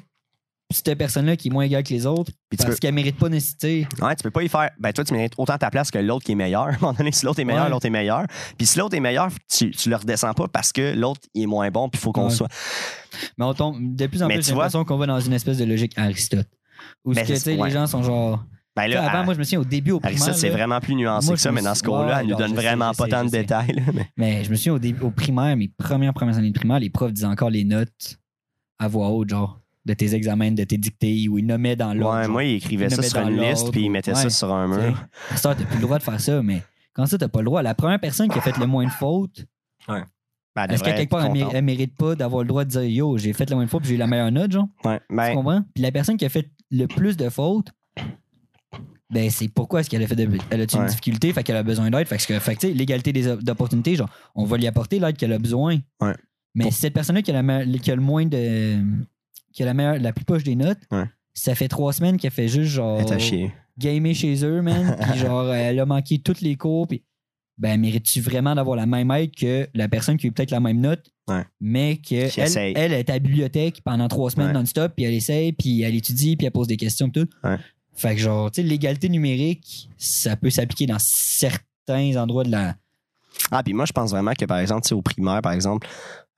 cette personne-là qui est moins égale que les autres Puis parce peux- qu'elle mérite pas nécessité. Ouais, tu peux pas y faire. Ben, toi, tu mérites autant ta place que l'autre qui est meilleur. À un moment donné, si l'autre est meilleur, Ouais. l'autre est meilleur. Puis si l'autre est meilleur, tu, tu le redescends pas parce que l'autre il est moins bon, puis il faut qu'on Ouais. soit. Mais on tombe de plus en Mais plus, j'ai l'impression qu'on va dans une espèce de logique Aristote. Où ce Ben, que, tu ouais. les gens sont genre. Ben Tu là, avant, à- moi, je me souviens au début au primaire. C'est vraiment plus nuancé Moi, que ça, je me mais dans ce suis- cours-là, ouais, elle nous donne sais, vraiment pas sais, tant de sais. détails. là, mais- Mais je me souviens au, début, au primaire, mes premières, premières années de primaire, les profs disaient encore les notes à voix haute, genre, de tes examens, de tes dictées, où ils nommaient dans l'ordre. Ouais, genre. moi, il écrivait Il le ça sur une liste, puis il ou- mettait ouais, ça sur un tu mur. Ça, t'as plus le droit de faire ça, mais quand ça, t'as pas le droit. La première personne qui a fait le moins de fautes, Ben, elle est-ce qu'à devrait quelque part, elle, mérite pas d'avoir le droit de dire Yo, j'ai fait le moins de fautes, puis j'ai eu la meilleure note, genre? Ouais, Tu ben, comprends? Puis la personne qui a fait le plus de fautes, ben c'est pourquoi est-ce qu'elle a fait de, elle a une Ouais. difficulté, fait qu'elle a besoin d'aide, fait que, fait que, tu sais, l'égalité des op- d'opportunités, genre, on va lui apporter l'aide qu'elle a besoin. Ouais. Mais Pour- cette personne-là qui a, la qui a le moins de. qui a la meilleure, la plus poche des notes, Ouais. ça fait trois semaines qu'elle fait juste genre gamer chez eux, man. puis genre, elle a manqué toutes les cours, puis ben mérites-tu vraiment d'avoir la même aide que la personne qui a eu peut-être la même note, Ouais. mais que Qui elle, elle est à la bibliothèque pendant trois semaines Ouais. non-stop, puis elle essaye, puis elle étudie, puis elle pose des questions, tout. Ouais. Fait que genre, tu sais, l'égalité numérique, ça peut s'appliquer dans certains endroits de la. Ah, puis moi, je pense vraiment que, par exemple, tu sais, au primaire, par exemple,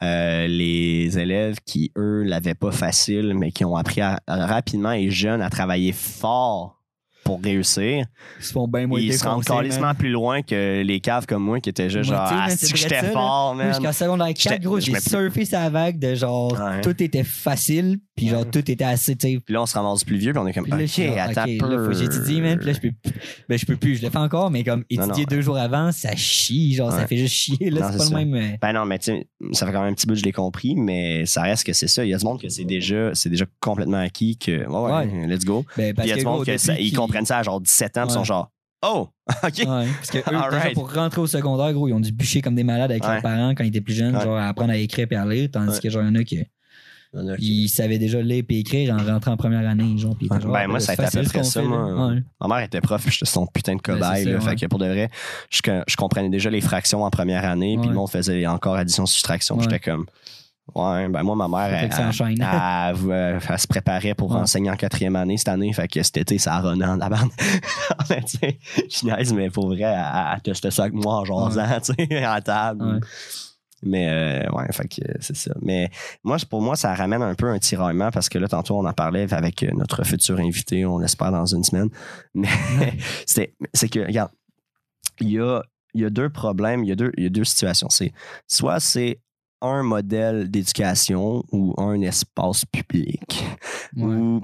euh, les élèves qui, eux, l'avaient pas facile, mais qui ont appris à- à- rapidement et jeunes à travailler fort pour réussir, Ils se font bien moins ils se rendent carrément plus loin que les caves comme moi qui étaient juste Moi, genre, ah, que j'étais fort, man. jusqu'en secondaire 4, J'étais- gros, je j'ai surfé sa vague de genre, Ouais. tout était facile, puis genre, tout était assez, tu sais, Puis là, on se ramasse plus vieux, puis on est comme, là, ok, attends OK, un peu. là, faut que j'étudie, man. Puis là, je peux, plus- ben, je peux plus. Je le fais encore, mais comme étudier non, deux jours avant, ça chie. Genre, ça fait juste chier. Là, c'est pas ça. le même. euh, Ben non, mais tu sais, ça fait quand même un petit bout que je l'ai compris, mais ça reste que c'est ça. Il y a du monde que c'est déjà, complètement acquis que, ouais, ouais, let's go. Ben, parce Puis il y a du monde que ça- ils ça à genre 17 ans, ils sont genre, oh, ok. Ouais, parce que eux, pour rentrer au secondaire, gros, ils ont dû bûcher comme des malades avec Ouais. leurs parents quand ils étaient plus jeunes, genre à apprendre à écrire et à lire, tandis que genre, il y en a qui ils savaient déjà lire et écrire en rentrant en première année, genre. Genre, Ben, ah, moi, ça a été à peu près ça, fait, là. moi. Ouais. Ma mère était prof, j'étais son putain de cobaye. Ben, ça, là. Fait que pour de vrai, je, je comprenais déjà les fractions en première année, puis le monde faisait encore addition-soustraction. J'étais comme, ouais, ben moi, ma mère, Fait elle, se préparait pour Ouais. enseigner en quatrième année cette année. Fait que cet été, ça a runné en avant. tu sais, je niaise, mais pour vrai, elle, testait ça avec moi en jasant, tu sais, à table. Ouais. Mais euh, ouais, fait que c'est ça. Mais moi, pour moi, ça ramène un peu un tiraillement parce que là, tantôt, on en parlait avec euh, notre futur invité, on l'espère dans une semaine. Mais c'est que, regarde, il y a, y a deux problèmes, il y a deux, y a deux situations. C'est soit c'est un modèle d'éducation ou un espace public Ouais. ou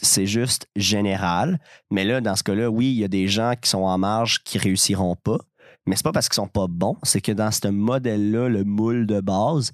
c'est juste général. Mais là, dans ce cas-là, oui, il y a des gens qui sont en marge qui réussiront pas. Mais c'est pas parce qu'ils sont pas bons, c'est que dans ce modèle-là, le moule de base,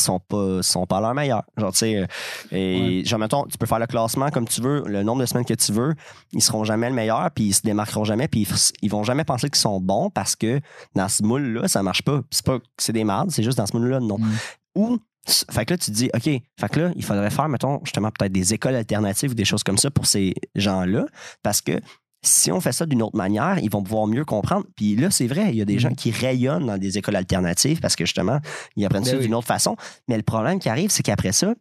sont pas, sont pas à leur meilleur. Genre, tu sais, euh, et genre, mettons, tu peux faire le classement comme tu veux, le nombre de semaines que tu veux, ils seront jamais le meilleur, puis ils se démarqueront jamais, puis ils, ils vont jamais penser qu'ils sont bons parce que dans ce moule-là, ça marche pas. C'est pas que c'est des mardes, c'est juste dans ce moule-là, non. Mm. Ou, fait que là, tu te dis, OK, fait que là, il faudrait faire, mettons, justement, peut-être des écoles alternatives ou des choses comme ça pour ces gens-là, parce que si on fait ça d'une autre manière, ils vont pouvoir mieux comprendre. Puis là, c'est vrai, il y a des Mm. gens qui rayonnent dans des écoles alternatives parce que justement, ils apprennent Ben ça oui. d'une autre façon. Mais le problème qui arrive, c'est qu'après ça,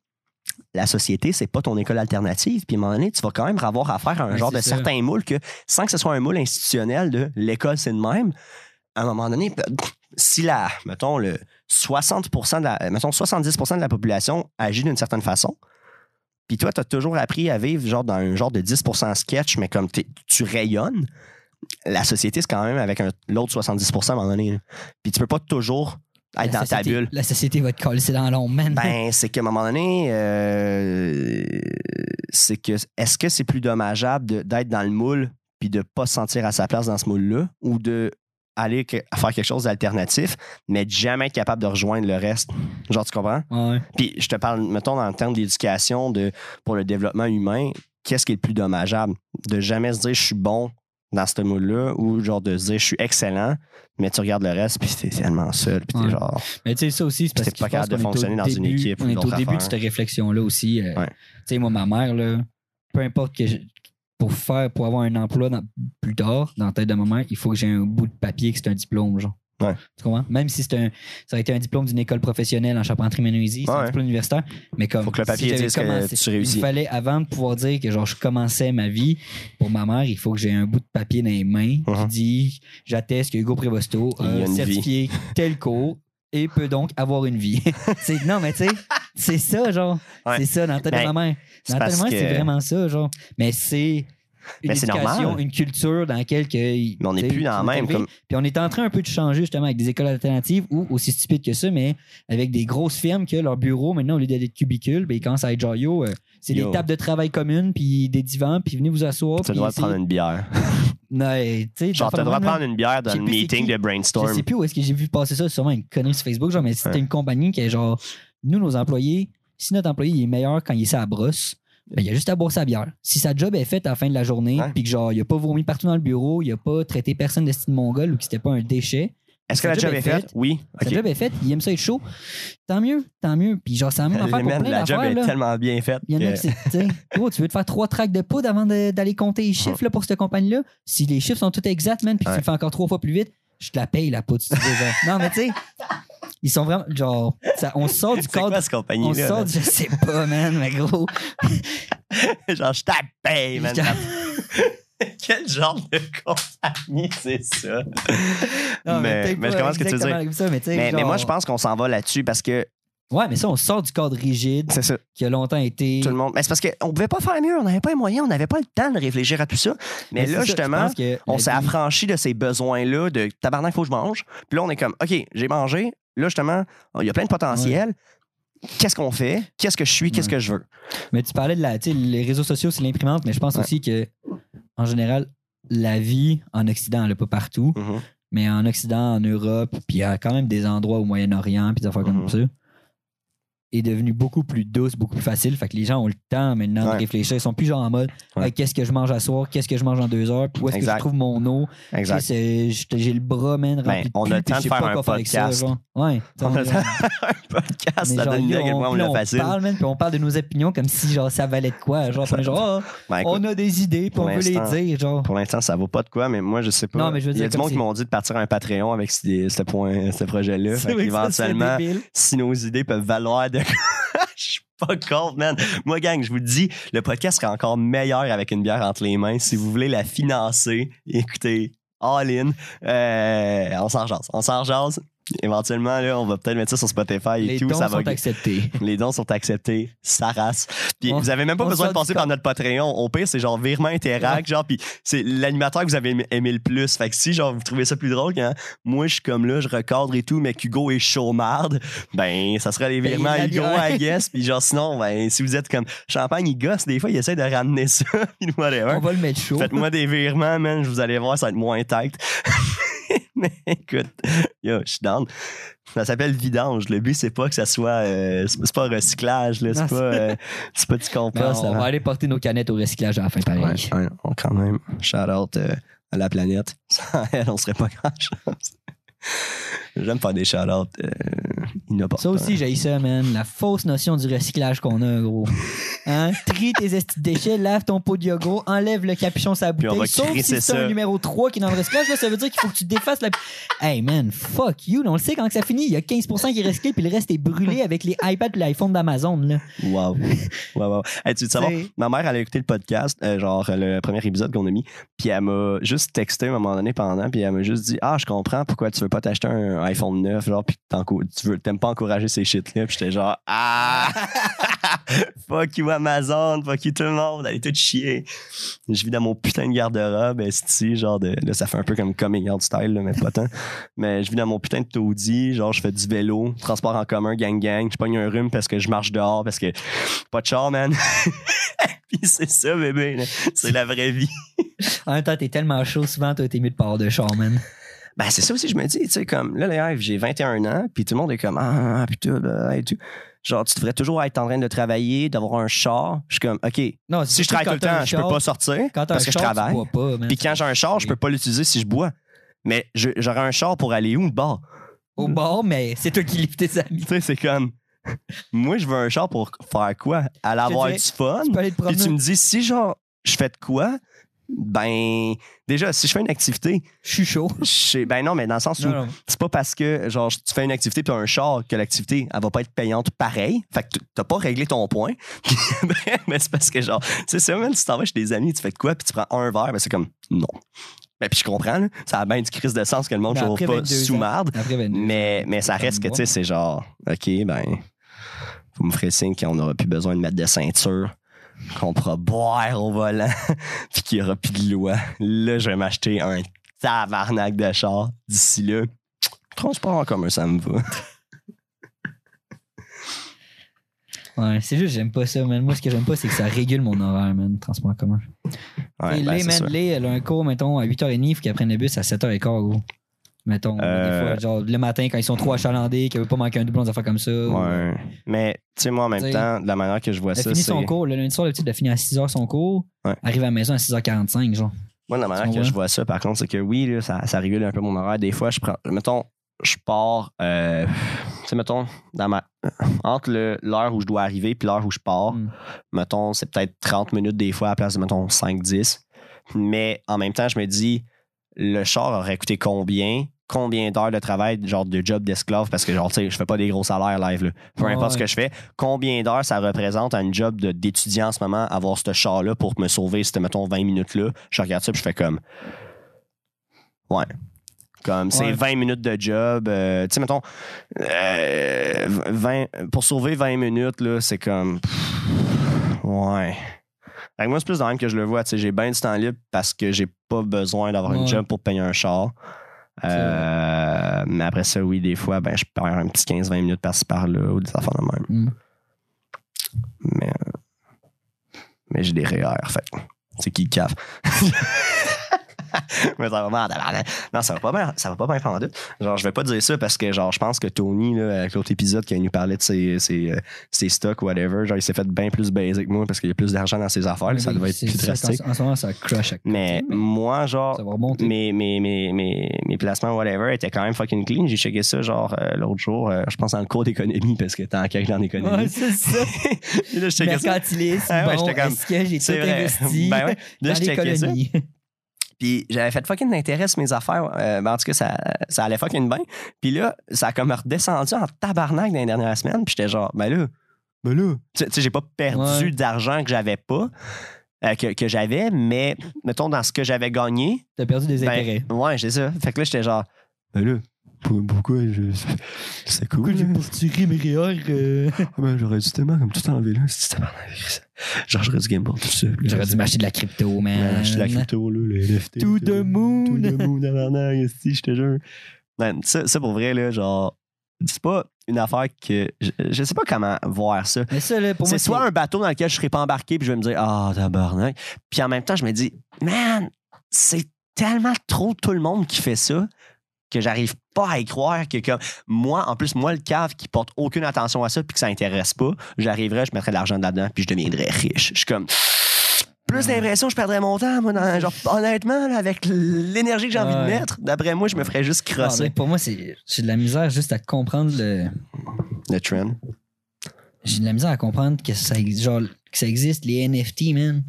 la société, c'est pas ton école alternative. Puis à un moment donné, tu vas quand même avoir affaire à un Ben, genre de ça. certain moule que, sans que ce soit un moule institutionnel de l'école, c'est de même, à un moment donné, si la, mettons, le 60 de la, mettons, 70% de la population agit d'une certaine façon, puis toi, tu as toujours appris à vivre genre dans un genre de 10% sketch, mais comme tu rayonnes, la société, c'est quand même avec l'autre 70% à un moment donné. Puis tu peux pas toujours être La dans ta bulle. La société va te coller dans l'ombre, man. Ben, c'est qu'à un moment donné, euh, c'est que est-ce que c'est plus dommageable d'être dans le moule puis de pas se sentir à sa place dans ce moule-là ou de aller que- faire quelque chose d'alternatif, mais de jamais être capable de rejoindre le reste. Genre, tu comprends? Ouais. Puis je te parle, mettons, dans le terme d'éducation de, pour le développement humain, qu'est-ce qui est le plus dommageable? De jamais se dire je suis bon dans ce moule-là ou genre de se dire je suis excellent, mais tu regardes le reste puis t'es tellement seul puis t'es Ouais. genre. Mais tu sais, ça aussi, c'est parce que pas capable de fonctionner dans une équipe On est au début de cette réflexion-là aussi. euh, Ouais. Tu sais, moi, ma mère, là, peu importe que je- pour faire, pour avoir un emploi dans- plus tard, dans la tête de ma mère, il faut que j'ai un bout de papier que c'est un diplôme, genre. Ouais. Tu comprends? Même si c'est un, ça aurait été un diplôme d'une école professionnelle en charpenterie menuiserie, c'est Ouais. un diplôme universitaire, mais comme. Faut que le papier dise que tu réussis. Il fallait, avant de pouvoir dire que genre je commençais ma vie, pour ma mère, il faut que j'ai un bout de papier dans les mains qui Mhm. dit j'atteste que Hugo Prévosto a a certifié tel cours et peut donc avoir une vie. non, mais tu sais, c'est ça, genre. Ouais. C'est ça dans la tête Ben, de ma mère. C'est parce c'est vraiment ça, genre. Mais c'est une c'est éducation, normal. une culture dans laquelle que, Mais on n'est plus dans la même. Comme, Puis on est en train un peu de changer justement avec des écoles alternatives ou aussi stupides que ça, mais avec des grosses firmes que leur bureau, maintenant, au lieu d'être des cubicules, ben, ils commencent à être genre yo, euh, c'est des tables de travail communes, puis des divans, puis venez vous asseoir. tu as puis le droit de essayez- prendre une bière. Non, tu sais, Genre, tu as le droit de prendre une bière dans Je c'est meeting de Je brainstorm. sais plus où est-ce que j'ai vu passer ça, sûrement une connerie sur Facebook, genre, mais c'était une compagnie qui est genre, nous, nos employés, si notre employé il est meilleur quand il est à la brosse, ben, il a juste à boire sa bière. Si sa job est faite à la fin de la journée, puis que genre, il a pas vomi partout dans le bureau, il a pas traité personne de style mongol ou que c'était pas un déchet, Est-ce que la job est faite? Oui. sa OK. job est faite, il aime ça être chaud, tant mieux, tant mieux. Puis genre, c'est la même affaire pour Man, plein la job est là. tellement bien faite. Il y en a qui, tu sais, gros, tu veux te faire trois tracks de poudre avant d'aller compter les chiffres là, pour cette compagnie-là? Si les chiffres sont tous exacts, man, puis que Ouais. tu le fais encore trois fois plus vite, je te la paye, la veux, genre. Non, mais tu sais, ils sont vraiment, genre, ça- on sort du cadre. quoi cette On sort là? du, je sais pas, man, mais gros. Genre, je t'appelle, man. Je t'a- Quel genre de compagnie c'est ça? Non, mais, peut-être mais je pas comprends ce que tu veux dire. ça, mais, Mais, mais moi, je pense qu'on s'en va là-dessus parce que Ouais, mais ça, on sort du cadre rigide c'est ça. qui a longtemps été. Tout le monde. Mais c'est parce qu'on pouvait pas faire mieux. On n'avait pas les moyens. On n'avait pas le temps de réfléchir à tout ça. Mais, là, justement, on s'est affranchi de ces besoins-là de tabarnak, il faut que je mange. Puis là, on est comme, OK, j'ai mangé. Là, justement, il y a plein de potentiel. Qu'est-ce qu'on fait? Qu'est-ce que je suis? Qu'est-ce Ouais. que je veux? Mais tu parlais de la, tu sais, les réseaux sociaux, c'est l'imprimante, mais je pense Ouais. aussi que, en général, la vie en Occident, elle n'est pas partout, Mhm. mais en Occident, en Europe, puis il y a quand même des endroits au Moyen-Orient, puis des affaires comme Mhm. ça, est devenue beaucoup plus douce, beaucoup plus facile. Fait que les gens ont le temps maintenant Ouais. de réfléchir. Ils sont plus genre en mode Ouais. Hey, qu'est-ce que je mange à soir, qu'est-ce que je mange en deux heures, puis où est-ce que je trouve mon eau? J'ai le bras, man, rempli Ben, on a le temps de faire un ça, podcast. genre. Ouais. On a un podcast, ça donne à quel point on l'a on facile. parle, man, puis on parle de nos opinions comme si genre ça valait de quoi. Genre, on est genre, Ah, Ben, écoute, on a des idées, puis on veut les dire, genre. Pour l'instant, ça vaut pas de quoi, mais moi, je sais pas. Non, mais je veux Il y a du monde qui m'ont dit de partir un Patreon avec ce, ce point, ce projet-là. Ça, débile. si nos idées peuvent valoir de je suis pas contre, man. Moi, gang, je vous le dis, le podcast serait encore meilleur avec une bière entre les mains. Si vous voulez la financer, écoutez, all in. Euh, on s'en jase. On s'en jase. Éventuellement, là, on va peut-être mettre ça sur Spotify et Les tout. dons ça va sont acceptés. Les dons sont acceptés, ça race. Puis On- vous avez même pas besoin de passer par notre Patreon. Au pire, c'est genre virement interact, genre, puis c'est l'animateur que vous avez aimé, le plus. Fait que si, genre, vous trouvez ça plus drôle quand moi, je suis comme là, je recadre et tout, mais qu'Hugo est chaumarde, ben, ça serait les Ben, virements Hugo. I guess. Puis genre, sinon, ben, si vous êtes comme Champagne, il gosse, des fois, il essaie de ramener ça. On va le mettre chaud. Faites-moi des virements, man. Vous allez voir, ça va être moins tight. Mais écoute, yo, je suis down. Ça s'appelle vidange. Le but, c'est pas que ça soit. euh, c'est pas recyclage, là. C'est pas, euh, c'est pas du compost. on va aller porter nos canettes au recyclage à la fin, pareil. Ouais, ouais, on- quand même. Shout out euh, à la planète. Sans elle, on serait pas grand chose. J'aime faire des shout outs euh, inopportuns. Ça aussi, j'ai ça, man. La fausse notion du recyclage qu'on a, gros. Hein? Trie tes estis de déchets, lave ton pot de yogourt, enlève le capuchon Puis on va bouteille. Sauf si c'est ça. un numéro 3 qui est dans le recyclage, là, ça veut dire qu'il faut que tu défasses la. Hey, man, fuck you. On le sait quand que ça finit. Il y a 15% qui est recyclé, puis le reste est brûlé avec les iPads et l'iPhone d'Amazon, là. Wow. wow, wow. Hey, tu veux savoir, ma mère, elle a écouté le podcast, euh, genre le premier épisode qu'on a mis, puis elle m'a juste texté à un moment donné pendant, puis elle m'a juste dit Ah, je comprends pourquoi tu veux pas t'acheter un iPhone 9, genre, puis tu veux, t'aimes pas encourager ces shit-là, puis j'étais genre Ah Fuck you Amazon, fuck you tout le monde, allez tout chier. Je vis dans mon putain de garde-robe, esti, genre, de, là, ça fait un peu comme coming out style, là, mais pas tant. Mais je vis dans mon putain de taudis, genre, je fais du vélo, transport en commun, gang-gang, je pogne un rhume parce que je marche dehors, parce que pas de char, man. Puis c'est ça, bébé. C'est la vraie vie. En même temps, t'es tellement chaud, souvent, t'as été mieux de part de char, man. Ben, c'est ça aussi, je me dis, tu sais, comme, là, les j'ai 21 ans, puis tout le monde est comme, ah, putain, et tout. Genre, tu devrais toujours être en train de travailler, d'avoir un char. Je suis comme, OK, Non, si je travaille tout le temps, je peux pas sortir parce que je travaille. Puis quand j'ai un char, je peux pas l'utiliser si je bois. Mais j'aurais un char pour aller où, de bord? Au bord, mais c'est toi qui livres tes amis. Tu sais, c'est comme, moi, je veux un char pour faire quoi? Aller avoir du fun? Puis tu me dis, si genre, je fais de quoi? Ben, déjà, si je fais une activité, Je suis chaud. je ben non, mais dans le sens où c'est pas parce que genre tu fais une activité puis un char que l'activité elle va pas être payante pareil. Fait que t'as pas réglé ton point. Mais c'est parce que genre, tu sais, même si tu t'en vas chez des amis, tu fais de quoi puis tu prends un verre, ben c'est comme non. Ben puis je comprends, là, ça a bien du crise de sens que le monde après pas 22 sous marde. Après 22 Mais, mais ça reste que, tu sais, c'est genre, OK, ben, vous me ferez signe qu'on n'aura plus besoin de mettre de ceinture, qu'on pourra boire au volant, puis qu'il n'y aura plus de loi. Là, je vais m'acheter un tabarnak de char d'ici là. Transport en commun, ça me va. Ouais, c'est juste, j'aime pas ça, man. Moi, ce que j'aime pas, c'est que ça régule mon horaire, man, transport en commun. Ouais, Et ben, Lé, c'est man. Lé, elle a un cours, mettons, à 8h30, il faut qu'elle prenne le bus à 7h15, gros. Mettons, Euh. des fois, genre, le matin, quand ils sont trop achalandés, qu'elle veut pas manquer un doublon, des affaires comme ça. Ouais. Mais, tu sais, moi, en même T'sais, temps, de la manière que je vois Elle ça, finit c'est. son cours, le lundi soir, le petit, elle a fini à 6h son cours, Ouais. arrive à la maison à 6h45, genre. Moi, la manière que je vois ça, par contre, c'est que oui, là, ça, ça régule un peu mon horaire. Des fois, je prends. Mettons, je pars. Euh, tu sais, mettons, dans ma, entre l'heure où je dois arriver puis l'heure où je pars, Mm. mettons, c'est peut-être 30 minutes des fois à la place de, mettons, 5-10. Mais en même temps, je me dis, le char aurait coûté combien? Combien d'heures de travail, genre de job d'esclave, parce que, genre, tu sais, je fais pas des gros salaires live, là. Peu Ouais, importe ce que je fais. Combien d'heures ça représente à une job de- d'étudiant en ce moment, avoir ce char-là pour me sauver, c'était, mettons, 20 minutes-là? Je regarde ça puis je fais comme. Ouais. Comme, c'est Ouais. 20 minutes de job. euh, tu sais, mettons, euh, 20, pour sauver 20 minutes, là, c'est comme. pff, Ouais. Fait que moi, c'est plus dans le même que je le vois. Tu sais, j'ai bien du temps libre parce que j'ai pas besoin d'avoir une Ouais. job pour payer un char. Euh, mais après ça, oui, des fois, ben, je perds un petit 15-20 minutes par-ci par-là ou des affaires de même. Mm. Mais, euh, mais j'ai des REER, fait c'est qui cave. mais ça va mal. Non, ça va pas bien, ça va pas bien pendant. Genre, je vais pas dire ça parce que, genre, je pense que Tony, là, avec l'autre épisode, qui nous parlait de ses, ses, euh, ses stocks, whatever, genre, il s'est fait bien plus basic que moi parce qu'il y a plus d'argent dans ses affaires, là, ça devait être plus drastique. En, en ce moment, ça crush à côté, Mais moi, genre, mes, mes, mes, mes, mes placements, whatever, étaient quand même fucking clean. J'ai checké ça, genre, euh, l'autre jour, euh, je pense le cours d'économie, parce que t'es en quelque dans l'économie. Ouais, c'est ça. Là, je checkais ça. Mercantilisme, Ah ouais, bon, est-ce que j'ai tout c'est vrai. investi Ben ouais. Là, dans je checkais ça. Puis j'avais fait fucking d'intérêt sur mes affaires. Euh, ben, en tout cas, ça, ça allait fucking bien. Puis là, ça a comme redescendu en tabarnak dans les dernières semaines. Puis j'étais genre, ben là, ben là. Tu sais- j'ai pas perdu Ouais. d'argent que j'avais pas, euh, que, que j'avais, mais mettons dans ce que j'avais gagné, T'as perdu des ben, intérêts. ouais, c'est ça. Fait que là, j'étais genre, ben là, Pourquoi je. C'est cool. là. pas retiré mes REER? euh? Ah ben, j'aurais dû tellement comme tout enlever là. C'est tabarnak. Genre, j'aurais dû gameboard tout ça. J'aurais dû m'acheter de la crypto, man. Ouais, acheter de la crypto, là, les NFT. To là. the moon. To the moon, tabarnak, esti, je te jure. Man, ça, ça, pour vrai, là, genre, c'est pas une affaire que. Je, je sais pas comment voir ça. Mais ça, là, pour moi, C'est soit un bateau dans lequel je serais pas embarqué, puis je vais me dire, ah, tabarnak. Puis en même temps, je me dis, man, c'est tellement trop tout le monde qui fait ça que j'arrive pas à y croire que comme moi, en plus, moi, le cave qui porte aucune attention à ça puis que ça intéresse pas, j'arriverais, je mettrais de l'argent là-dedans puis je deviendrais riche. Je suis comme plus l'impression que je perdrais mon temps, moi, dans- genre, honnêtement, là, avec l'énergie que j'ai envie de mettre, d'après moi, je me ferais juste Ah, crosser. pour moi, c'est j'ai de la misère juste à comprendre le. Le trend. J'ai de la misère à comprendre que ça, genre, que ça existe, les NFT, man.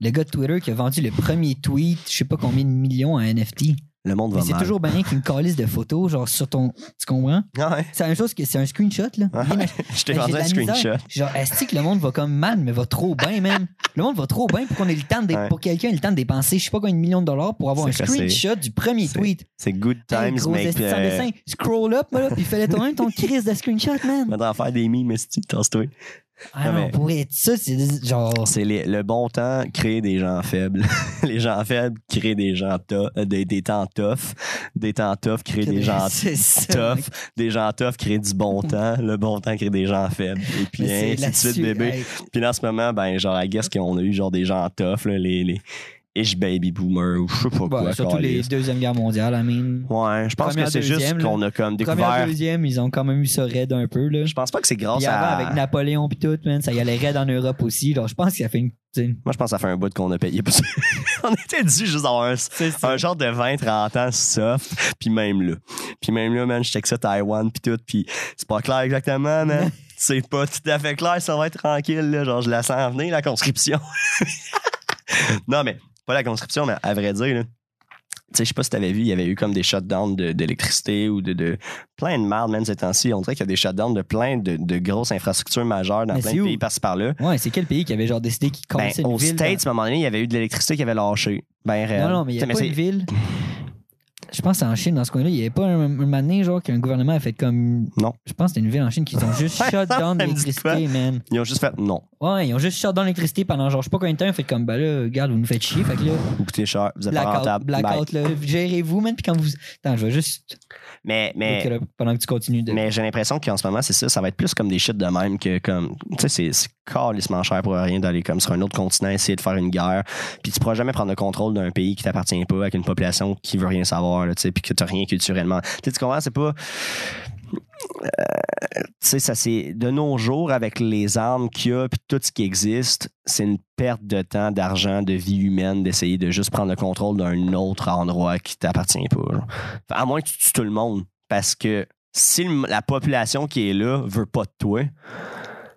Le gars de Twitter qui a vendu le premier tweet, je sais pas combien de millions à NFT. Le monde Mais va c'est mal. toujours bien qu'une calice de photos, genre sur ton. Tu comprends? Ah ouais. C'est la même chose que c'est un screenshot, là. Ah ouais. Je t'ai Ben, vendu un misère. screenshot. Genre, est-ce que le monde va comme mal, mais va trop bien, man? Le monde va trop bien pour qu'on ait le temps de, Ouais. pour quelqu'un ait le temps de dépenser, je sais pas combien de millions de dollars pour avoir un C'est c'est- screenshot du premier c'est- tweet. C'est good times, gros sans euh, dessin. Scroll up, là, puis fais-le toi-même ton crise de screenshot, man. va t'en faire des mimes, esti, tasse-toi. Ah Non, mais- pour être ça, c'est genre. C'est les- le bon temps crée des gens faibles. les gens faibles créent des gens to- euh, des, des temps tough. Des temps tough créent des gens tough. Des gens tough créent du bon temps. Le bon temps crée des gens faibles. Et puis ainsi de suite, bébé. hey, Puis là, en ce moment, ben, genre, I guess qu'on a eu genre des gens tough, là, les, les ish baby boomers ou je sais pas bah, quoi. surtout les. Deuxième Guerre mondiale, I mean. Ouais, je pense Première, que c'est juste qu'on a comme Première, découvert. deuxième, ils ont quand même eu ça raide un peu, là. Je pense pas que c'est grâce avant, à. avec Napoléon pis tout, man, ça y allait raide en Europe aussi. Alors, je pense que ça fait une. Moi, je pense que ça fait un bout qu'on a payé. pour ça. on était dû juste avoir un, un genre de 20-30 ans soft, puis même là. Puis même là, man, je check ça Taïwan, puis tout, puis c'est pas clair exactement, man. C'est pas tout à fait clair, ça va être tranquille, là. Genre, je la sens venir, la conscription. non, mais pas la conscription, mais à vrai dire, là. Tu sais, je sais pas si t'avais vu, il y avait eu comme des shutdowns de- d'électricité ou de, de plein de merde, même ces temps-ci. On dirait qu'il y a des shutdowns de plein de, de grosses infrastructures majeures dans Mais plein de où? pays par-ci par-là. Ouais, c'est quel pays qui avait genre décidé qu'il Ben, cassait une aux ville? States, à un moment donné, il y avait eu de l'électricité qui avait lâché. Ben, réel. dans- Non, non, mais il y a pas une ville. Je pense en Chine, dans ce coin-là. Il y avait pas un, un genre, qu'un gouvernement a fait comme. Non. Je pense que c'était une ville en Chine qui ont juste shut down l'électricité, man. Ils ont juste fait non. Ouais, ils ont juste shut down l'électricité pendant genre, je sais pas combien de temps. Ils ont fait comme, ben là, regarde, vous nous faites chier. Fait que là, Vous coûtez cher, vous êtes pas blackout, rentable. blackout, là. Gérez-vous, man. Puis quand vous. Attends, je vais juste. Mais, mais, up pendant que tu continues de. mais j'ai l'impression qu'en ce moment, c'est ça, ça va être plus comme des shit de même que comme. Tu sais, c'est- calissement cher pour rien d'aller comme sur un autre continent, essayer de faire une guerre. Puis tu pourras jamais prendre le contrôle d'un pays qui t'appartient pas, avec une population qui veut rien savoir, là, tu sais, puis que t'as rien culturellement. Tu sais, tu comprends, c'est pas. Euh, ça c'est de nos jours avec les armes qu'il y a puis tout ce qui existe, c'est une perte de temps, d'argent, de vie humaine d'essayer de juste prendre le contrôle d'un autre endroit qui t'appartient pas. À moins que tu tues tout le monde, parce que si la population qui est là veut pas de toi,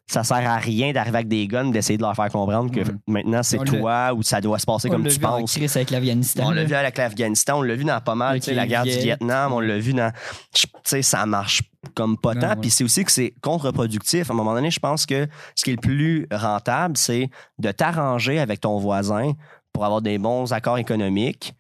ça sert à rien d'arriver avec des guns, d'essayer de leur faire comprendre que maintenant c'est On l'a- toi ou ça doit se passer On comme l'a tu vu en penses. crise avec l'Afghanistan. On l'a vu avec l'Afghanistan, on l'a vu dans pas mal, Avec tu sais, la guerre du Viet. Vietnam, on l'a vu dans. Tu sais, ça marche comme pas tant. Puis c'est aussi que c'est contre-productif. À un moment donné, je pense que ce qui est le plus rentable, c'est de t'arranger avec ton voisin pour avoir des bons accords économiques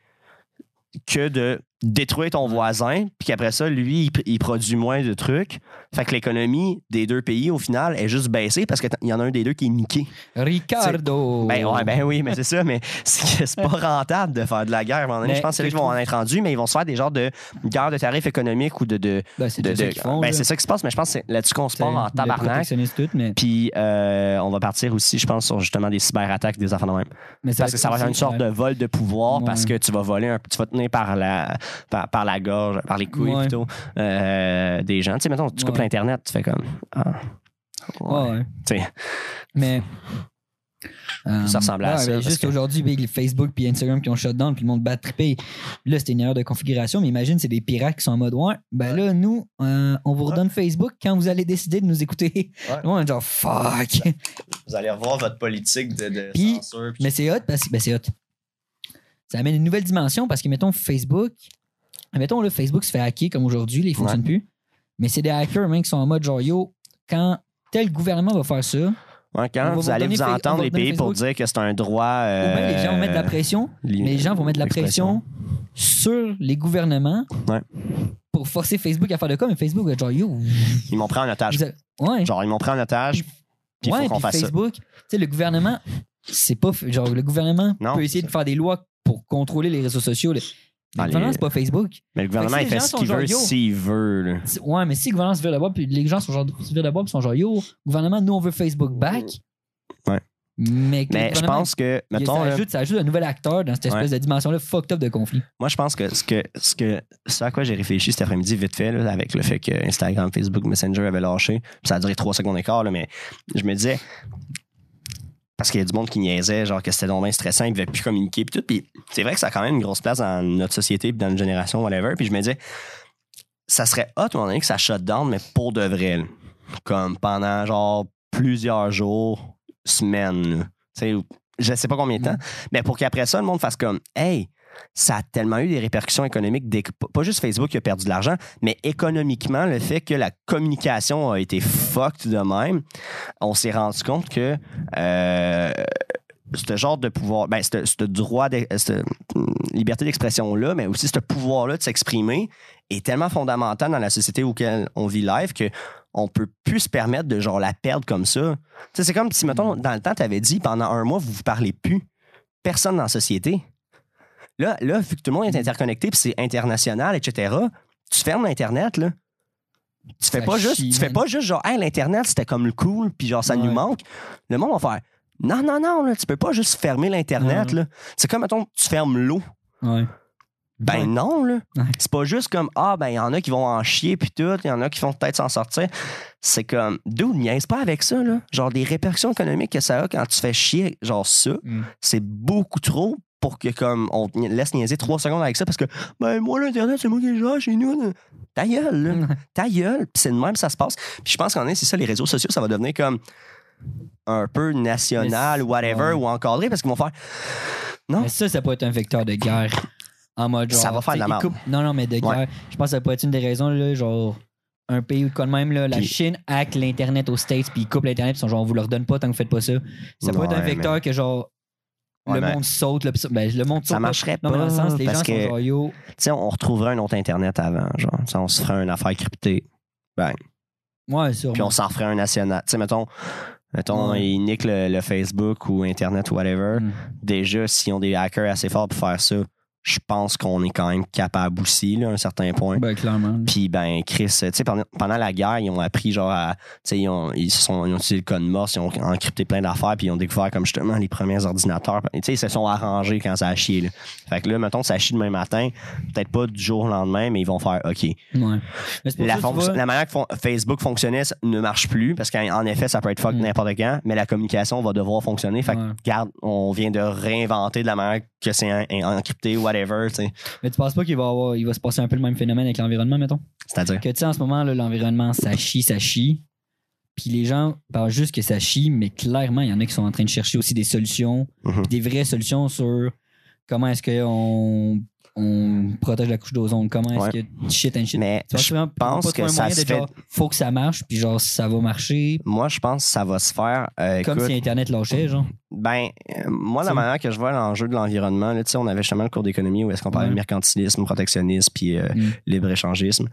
que de détruire ton voisin, puis qu'après ça, lui, il, pr- il produit moins de trucs. Fait que l'économie des deux pays, au final, est juste baissée parce qu'il y en a un des deux qui est niqué. Ricardo. Ben, ouais, ben oui, mais c'est ça, mais c'est pas rentable de faire de la guerre. Mais je pense que c'est là qu'ils vont en être rendus, mais ils vont se faire des genres de guerres de tarifs économiques ou de. de, Ben, c'est de- ça de- qu'ils font. ben, c'est ça qui se passe, mais je pense que là-dessus qu'on se part en tabarnak. mais, Puis euh, on va partir aussi, je pense, sur justement des cyberattaques, des affaires de même. mais Parce que ça va être une sorte de vol de pouvoir Ouais. parce que tu vas voler un, tu vas tenir par la par, par la gorge, par les couilles Ouais. plutôt euh, des gens. Tu sais, mettons, tu coupes Ouais. l'internet, tu fais comme ah, ouais. Ouais, ouais. Tu sais, Mais. euh, Ça ressemble à ouais, ça, Juste que- aujourd'hui, Facebook puis Instagram qui ont shut down puis le monde bat trippé. Là, c'était une erreur de configuration, mais imagine, c'est des pirates qui sont en mode Ouais, ben là, nous, euh, on vous redonne Facebook quand vous allez décider de nous écouter. Ouais. Ouais, genre, fuck. vous allez revoir votre politique de, censure. Mais c'est hot parce que ben, c'est hot. Ça amène une nouvelle dimension parce que, mettons, Facebook, mettons, là, Facebook se fait hacker comme aujourd'hui, il fonctionne plus. Mais c'est des hackers, même, qui sont en mode genre, yo, quand tel gouvernement va faire ça, ou Ouais, quand vous allez vous entendre les pays pour dire que c'est un droit. bien les gens vont mettre de la euh, pression, li- mais les gens vont mettre de la pression sur les gouvernements Ouais. pour forcer Facebook à faire de quoi, mais Facebook, va genre, yo, Ils m'ont pris en otage. ouais. Genre, ils m'ont pris en otage, puis il ouais, faut qu'on fasse ça. Facebook, tu sais, le gouvernement, c'est pas. Genre, le gouvernement Non, peut essayer de faire des lois pour contrôler les réseaux sociaux. Le, gouvernement, les- c'est pas Facebook. Mais le gouvernement, Fait il fait ce qu'il veut s'il veut. là. Ouais, mais si le gouvernement se vire de bord, puis les gens sont genre, se virent de bord, puis sont genre, yo, gouvernement, nous, on veut Facebook back. Ouais. Mais, Mais je pense que, mettons, ça, là, ajoute, ça ajoute un nouvel acteur dans cette espèce de dimension-là fucked up de conflit. moi, je pense que ce, que ce que ce à quoi j'ai réfléchi cet après-midi, vite fait, là, avec le fait que Instagram, Facebook, Messenger avaient lâché, ça a duré trois secondes et quart, là, mais je me disais, parce qu'il y a du monde qui niaisait, genre que c'était bien stressant, ils ne pouvaient plus communiquer, puis tout. Puis c'est vrai que ça a quand même une grosse place dans notre société, puis dans notre génération, whatever. Puis je me disais, ça serait hot, à un moment donné, que ça shut down, mais pour de vrai. Comme pendant genre plusieurs jours, semaines. Tu sais, je sais pas combien de temps. Mais pour qu'après ça, le monde fasse comme Hey, ça a tellement eu des répercussions économiques, pas juste Facebook qui a perdu de l'argent, mais économiquement, le fait que la communication a été fucked de même, on s'est rendu compte que euh, ce genre de pouvoir, ben, ce droit, cette hum, liberté d'expression-là, mais aussi ce pouvoir-là de s'exprimer est tellement fondamental dans la société auquel on vit live que on peut plus se permettre de genre la perdre comme ça. C'est comme si, mettons, dans le temps, tu avais dit pendant un mois, vous vous parlez plus. Personne dans la société. Là, là, vu que tout le monde est interconnecté, puis c'est international, etc., tu fermes l'Internet, là. Tu fais Ça pas juste, tu fais pas juste genre, hey, l'Internet, c'était comme le cool, puis genre, ça nous manque. Le monde va faire, non, non, non, là, tu peux pas juste fermer l'Internet, là. C'est comme, mettons, tu fermes l'eau. Ouais. Ben Ouais. non, là. Ouais. C'est pas juste comme Ah, ben il y en a qui vont en chier puis tout, il y en a qui vont peut-être s'en sortir. C'est comme D'où niaise pas avec ça, là. Genre des répercussions économiques que ça a quand tu fais chier, genre ça, Mm. c'est beaucoup trop pour que comme on laisse niaiser trois secondes avec ça parce que ben moi l'internet c'est moi qui le gère chez nous là. ta gueule là. Ta gueule puis c'est de même que ça se passe puis je pense qu'en est c'est ça les réseaux sociaux ça va devenir comme un peu national ou whatever ouais. ou encadré parce qu'ils vont faire non Mais ça, ça peut être un vecteur de guerre. En mode genre. Ça va faire de la merde. Non, non, mais de Ouais. guerre. Je pense que ça peut être une des raisons, là, genre. Un pays où, quand même, là, la Puis- Chine hack l'Internet aux States, puis ils coupent l'Internet, puis ils sont genre, on vous le redonne pas tant que vous faites pas ça. Ça peut être un vecteur que, genre, le mais- monde saute, là, ça- ben, le monde ça saute. marcherait pas. Non, mais dans le sens, les gens parce sont que- sais, on retrouverait un autre Internet avant, genre. On se ferait une affaire cryptée. Ouais, sûrement. Puis on s'en ferait un national. Tu sais, mettons, mettons Ouais. ils niquent le, le Facebook ou Internet ou whatever. Mm. Déjà, s'ils ont des hackers assez forts pour faire ça, je pense qu'on est quand même capable aussi, là, à un certain point. Ben, clairement. Puis, ben, Chris, tu sais, pendant, pendant la guerre, ils ont appris, genre, à. Tu sais, ils ont, ils, sont, ils ont utilisé le code Morse, ils ont encrypté plein d'affaires, puis ils ont découvert, comme justement, les premiers ordinateurs. Tu sais, ils se sont arrangés quand ça a chié, là. Fait que là, mettons, ça chie demain matin, peut-être pas du jour au lendemain, mais ils vont faire, OK. Ouais. La, ça, tu fonc- vois- la manière que fon- Facebook fonctionnait ne marche plus parce qu'en en effet, ça peut être fuck Mm. n'importe quand, mais la communication va devoir fonctionner. Fait que, regarde, on vient de réinventer de la manière que c'est en- en- encrypté, whatever, tu sais. Mais tu penses pas qu'il va, avoir, il va se passer un peu le même phénomène avec l'environnement, mettons? C'est-à-dire? Que tu sais, en ce moment, l'environnement, ça chie, ça chie. Puis les gens parlent juste que ça chie, mais clairement, il y en a qui sont en train de chercher aussi des solutions, Mhm. des vraies solutions sur comment est-ce qu'on on protège la couche d'ozone, comment est-ce Ouais. que shit and shit. Mais je pense pas que ça se fait. genre, faut que ça marche, puis genre, ça va marcher, Moi, je pense que ça va se faire. euh, comme écoute, si Internet lâchait, genre. Ben, euh, moi, la manière que je vois l'enjeu de l'environnement, là, tu sais, on avait justement le cours d'économie où est-ce qu'on parlait Ouais. de mercantilisme, protectionnisme, puis euh, Mm. libre-échangisme.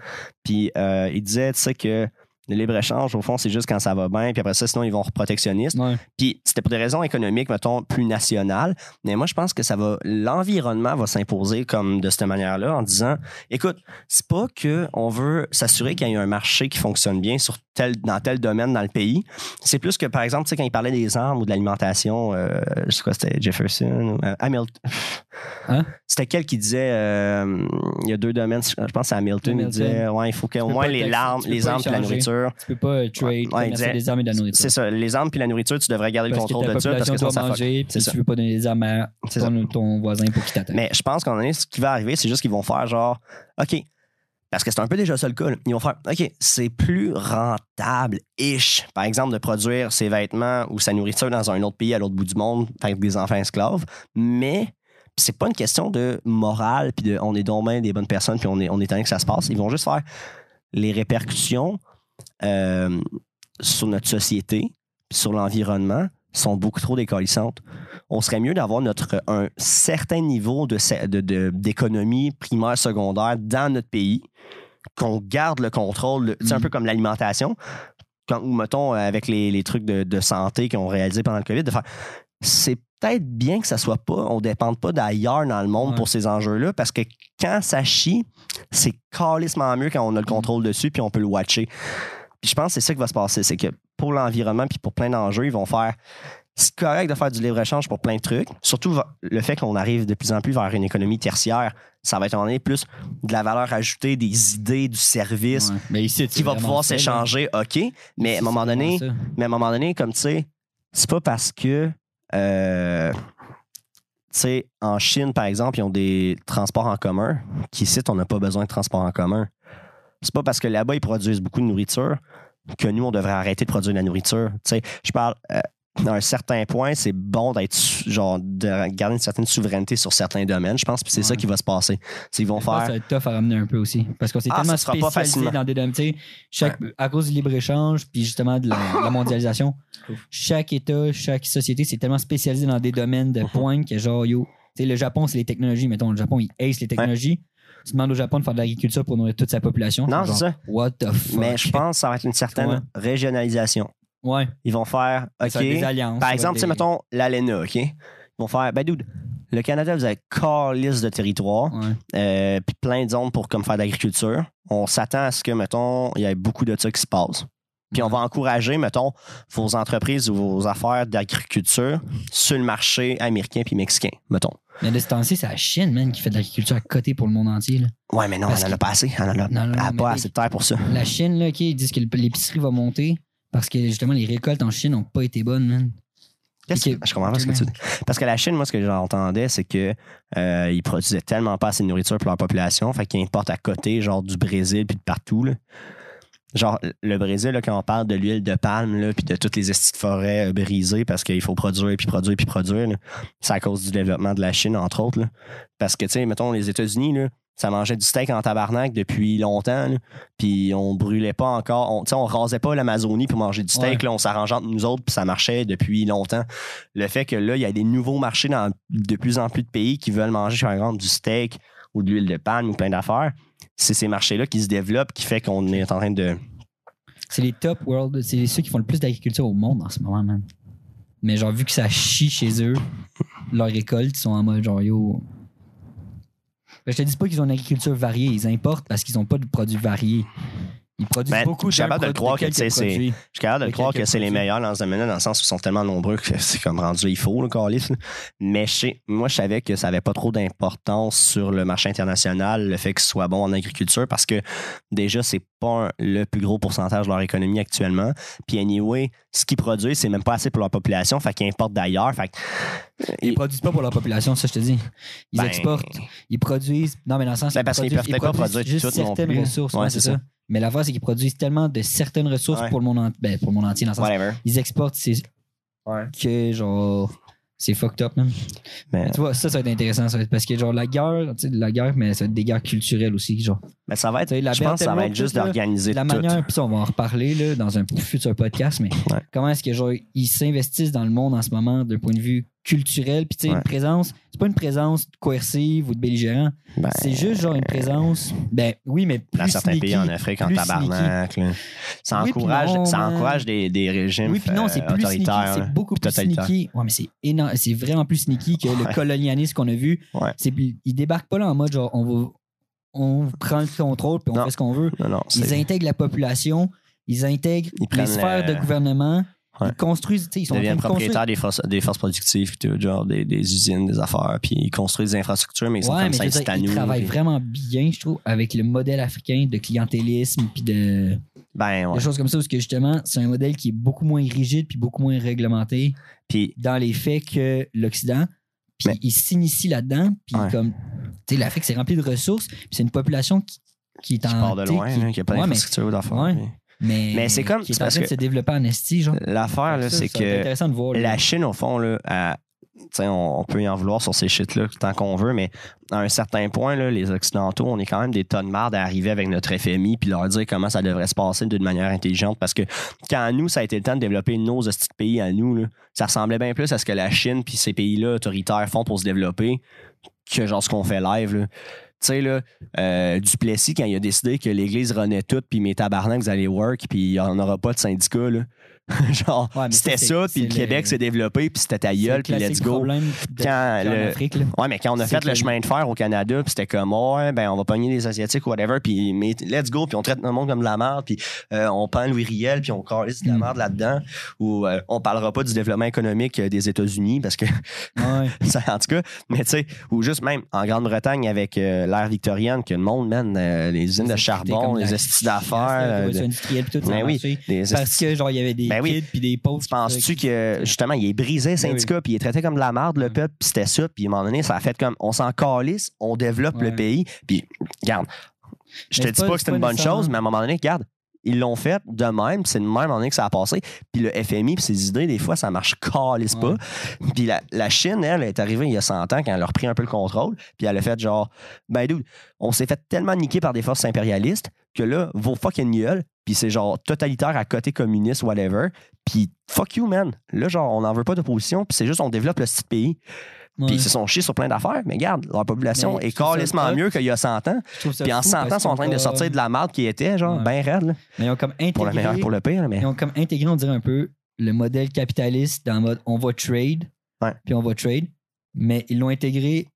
Puis euh, il disait, tu sais, que le libre-échange, au fond, c'est juste quand ça va bien, puis après ça, sinon, ils vont protectionnisme. Ouais. Puis c'était pour des raisons économiques, mettons, plus nationales. Mais moi, je pense que ça va, l'environnement va s'imposer comme de cette manière-là en disant, écoute, c'est pas que on veut s'assurer qu'il y ait un marché qui fonctionne bien sur tel, dans tel domaine dans le pays. C'est plus que, par exemple, tu sais, quand il parlait des armes ou de l'alimentation, euh, je sais quoi, c'était Jefferson ou euh, Hamilton. Hein? C'était quel qui disait, euh, il y a deux domaines, je pense que c'est Hamilton, il disait, ouais, il faut qu'au moins les taxer, armes, tu peux les armes et la échanger. Nourriture. Tu peux pas euh, trade, Ouais, des armes et de la nourriture. C'est ça, les armes puis la nourriture, tu devrais garder le Parce contrôle de ça parce que sinon ça manger, C'est puis ça. tu veux pas donner des armes à ton, ton voisin pour qu'il t'attaque. Mais je pense qu'en ce qui va arriver, c'est juste qu'ils vont faire genre, OK, parce que c'est un peu déjà ça le cas. là. Ils vont faire, OK, c'est plus rentable-ish, par exemple, de produire ses vêtements ou sa nourriture dans un autre pays à l'autre bout du monde avec des enfants esclaves, mais c'est pas une question de morale, puis de on est donc bien des bonnes personnes, puis on est, on est que ça se passe. Ils vont juste faire les répercussions euh, sur notre société, sur l'environnement, sont beaucoup trop décalissantes. On serait mieux d'avoir notre un certain niveau de, se- de- de- d'économie primaire, secondaire dans notre pays. qu'on garde le contrôle, c'est un Mm. peu comme l'alimentation, quand, ou mettons avec les, les trucs de, de santé qu'on réalisé pendant le COVID, de faire c'est peut-être bien que ça soit pas, on dépende pas d'ailleurs dans le monde Ouais. pour ces enjeux-là, parce que quand ça chie, c'est calissement mieux quand on a le contrôle dessus puis on peut le watcher. Puis je pense que c'est ça qui va se passer, c'est que pour l'environnement puis pour plein d'enjeux, ils vont faire c'est correct de faire du libre-échange pour plein de trucs. Surtout le fait qu'on arrive de plus en plus vers une économie tertiaire, ça va être en plus de la valeur ajoutée, des idées, du service Ouais. Mais ici, qui va pouvoir s'échanger, OK. Mais à un moment donné, mais à un moment donné, comme tu sais, c'est pas parce que euh, tu sais, en Chine, par exemple, ils ont des transports en commun, qu'ici, on n'a pas besoin de transports en commun. C'est pas parce que là-bas, ils produisent beaucoup de nourriture que nous, on devrait arrêter de produire de la nourriture. Tu sais, je parle. euh, à un certain point, c'est bon d'être genre de garder une certaine souveraineté sur certains domaines, je pense, puis c'est ça Ouais. qui va se passer. Qu'ils vont Je pense que faire Ça va être tough à ramener un peu aussi. Parce qu'on s'est Ah, tellement pas spécialisé dans des domaines. tu sais, Chaque, À cause du libre-échange, puis justement de la, mondialisation, chaque État, chaque société, c'est tellement spécialisé dans des domaines Mhm. de pointe que genre, yo, le Japon, c'est les technologies. Mettons, le Japon, il ace les technologies. Tu demandes au Japon de faire de l'agriculture pour nourrir toute sa population. Non, c'est ça. What the fuck? Mais je pense que ça va être une certaine Ouais. régionalisation. Ouais. Ils vont faire OK. Ça des alliances. Par exemple, tu sais, être des- mettons l'ALENA, OK? Ils vont faire, ben, dude, le Canada, vous avez calice de territoire, Ouais. euh, puis plein de zones pour comme faire de l'agriculture. On s'attend à ce que, mettons, il y ait beaucoup de ça qui se passe. Puis on va encourager, mettons, vos entreprises ou vos affaires d'agriculture sur le marché américain puis mexicain, mettons. Mais de ce temps-ci, c'est la Chine, man, qui fait de l'agriculture à côté pour le monde entier. là. Ouais, mais non, Parce on en que- a pas assez. A, Non, non, elle a mais pas assez de terre pour ça. La Chine, là, OK, ils disent que l'épicerie va monter parce que justement, les récoltes en Chine n'ont pas été bonnes, man. Que- Je comprends pas ce que tu dis. Parce que la Chine, moi, ce que j'entendais, c'est que euh, ils produisaient tellement pas assez de nourriture pour leur population, fait qu'ils importent à côté, genre du Brésil puis de partout. Là. Genre, le Brésil, là, quand on parle de l'huile de palme, là, puis de toutes les estis de forêt euh, brisées parce qu'il faut produire, puis produire, puis produire, là, c'est à cause du développement de la Chine, entre autres. là. Parce que, tu sais, mettons, les États-Unis, là, ça mangeait du steak en tabarnak depuis longtemps, là, puis on brûlait pas encore, on, tu sais, on rasait pas l'Amazonie pour manger du steak, Ouais. là, on s'arrangeait entre nous autres, puis ça marchait depuis longtemps. Le fait que là, il y a des nouveaux marchés dans de plus en plus de pays qui veulent manger, par exemple, du steak ou de l'huile de palme ou plein d'affaires, c'est ces marchés-là qui se développent qui fait qu'on est en train de. C'est les top world, c'est ceux qui font le plus d'agriculture au monde en ce moment, man. Mais genre, vu que ça chie chez eux, leurs récoltes, ils sont en mode genre, yo. Je te dis pas qu'ils ont une agriculture variée, ils importent parce qu'ils ont pas de produits variés. Ils produisent Ben, beaucoup je suis d'un capable de le croire que, c'est-. Je suis capable de croire que c'est les meilleurs dans ce domaine-là, dans le sens où ils sont tellement nombreux que c'est comme rendu il faut, le calice. Mais je moi, je savais que ça n'avait pas trop d'importance sur le marché international, le fait qu'ils soient bons en agriculture, parce que déjà, c'est pas un- le plus gros pourcentage de leur économie actuellement. Puis anyway, ce qu'ils produisent, c'est même pas assez pour leur population, fait qu'ils importent d'ailleurs. Fait que- Ils produisent pas pour leur population, ça je te dis. Ils Ben, exportent, ils produisent. Non, mais dans le sens Ben, parce qu'ils peuvent pas produire juste tout non plus. ressources. Ouais, ouais, c'est c'est ça. Mais l'affaire, c'est qu'ils produisent tellement de certaines ressources Ouais. pour, le monde en- ben, pour le monde entier. Dans le sens Whatever. ils exportent c'est que genre c'est fucked up même. Mais, Tu vois, ça, ça va être intéressant. Ça va être parce que genre la guerre, tu sais, la guerre, mais ça va être des guerres culturelles aussi. Genre. mais ça va être. Tu sais, la Je pense que ça va être juste tout, là, d'organiser La tout. manière, puis ça, on va en reparler là, dans un futur podcast, mais Ouais. comment est-ce que genre ils s'investissent dans le monde en ce moment d'un point de vue culturel, puis tu sais, Ouais. une présence, c'est pas une présence coercive ou de belligérant, Ben, c'est juste genre une présence, ben oui, mais plus dans certains sneaky. pays en Afrique, en plus tabarnak. là. Ça Oui, encourage, non, ça encourage des, des régimes Oui, puis non, c'est euh, plus sneaky, autoritaires. c'est beaucoup plus sneaky. Ouais, mais c'est énorme, c'est vraiment plus sneaky que le colonialisme qu'on a vu. C'est ils débarquent pas là en mode genre on va on prend le contrôle puis on Non. fait ce qu'on veut. Non, Ils c'est- intègrent la population, ils intègrent Ils les sphères le- de gouvernement, Ouais. ils construisent, ils ils sont train deviennent de propriétaires des forces, des forces productives, tout, genre des, des usines, des affaires, puis ils construisent des infrastructures, mais ils sont Ouais, comme mais ça, dire, ils travaillent puis- vraiment bien, je trouve, avec le modèle africain de clientélisme puis de Ben, ouais. des choses comme ça, parce que justement, c'est un modèle qui est beaucoup moins rigide puis beaucoup moins réglementé Puis, dans les faits que l'Occident. Puis Mais- il s'initie là-dedans. Puis comme, tu sais, l'Afrique, c'est rempli de ressources. Puis c'est une population qui, qui est qui en. part de loin, qui- qui a pas d'infrastructure d'affaires. Mais- c'est comme- Qui est en train de se développer en esti, genre. L'affaire, là, c'est que intéressant de voir. là. la Chine, au fond, là, à- on, on peut y en vouloir sur ces shit-là tant qu'on veut, mais à un certain point, là, les Occidentaux, on est quand même des tonnes marde à arriver avec notre FMI puis leur dire comment ça devrait se passer d'une manière intelligente. Parce que quand à nous, ça a été le temps de développer nos de pays à nous, là, ça ressemblait bien plus à ce que la Chine puis ces pays-là autoritaires font pour se développer que genre ce qu'on fait live. Là. Sais, là, euh, Duplessis, quand il a décidé que l'Église renaît toute, puis mes tabarnak, vous allez work, puis il n'y en aura pas de syndicat, là. Genre, Ouais, c'était ça, puis le Québec le- s'est développé, puis c'était ta gueule, le puis let's go. de- Quand le- Afrique. Ouais, mais quand on a fait le chemin de fer au Canada, puis c'était comme, ouais, ben, on va pogner les Asiatiques ou whatever, puis mais let's go, puis on traite le monde comme de la merde, puis euh, on prend Louis Riel, puis on calisse de la Mm. merde là-dedans, ou euh, on parlera pas du développement économique euh, des États-Unis, parce que, Ouais. ça, en tout cas, mais tu sais, ou juste même en Grande-Bretagne avec euh, l'ère victorienne, que le monde, man, les usines de charbon, les estis d'affaires, Ben oui, Parce que, genre, il y avait des Ben oui. puis des. Tu penses-tu que justement, il est brisé le syndicat, puis il est traité comme de la merde, le peuple, puis c'était ça, puis à un moment donné, ça a fait comme on s'en calisse, on développe le pays, puis regarde, je te dis pas pas- que c'était c'est une bonne chose, mais à un moment donné, regarde, ils l'ont fait de même, puis c'est de même à un moment donné que ça a passé, puis le FMI, puis ses idées, des fois, ça marche calisse pas. Ouais. Puis la, la Chine, elle, est arrivée il y a 100 ans quand elle a repris un peu le contrôle, puis elle a fait genre, ben dude, on s'est fait tellement niquer par des forces impérialistes que là, vos fucking gueules, puis c'est genre totalitaire à côté communiste, whatever, puis fuck you, man. Là, genre, on n'en veut pas d'opposition, puis c'est juste on développe le petit pays. Puis ils se sont chiés sur plein d'affaires, mais regarde, leur population Mais est hot. mieux qu'il y a 100 ans. Puis en fou 100 ans, ils sont en train de sortir de la merde qui était, genre, Ouais. ben raide, là. Mais ils ont comme intégré. Pour le meilleur, pour le pire, mais. Ils ont comme intégré, on dirait un peu, le modèle capitaliste dans le mode on va trade, puis on va trade, mais ils l'ont intégré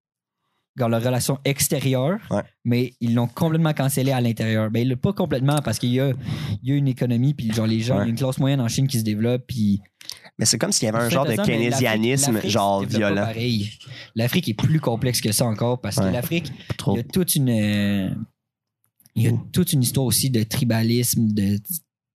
dans leur relation extérieure, Ouais. mais ils l'ont complètement cancellé à l'intérieur. Ben, pas complètement parce qu'il y a, il y a une économie, puis genre les gens, Ouais. il y a une classe moyenne en Chine qui se développe, puis. Mais c'est comme s'il y avait un genre de keynésianisme, genre violent. pareil. L'Afrique est plus complexe que ça encore parce Ouais. que l'Afrique, il y a toute une euh, il y a toute une histoire aussi de tribalisme de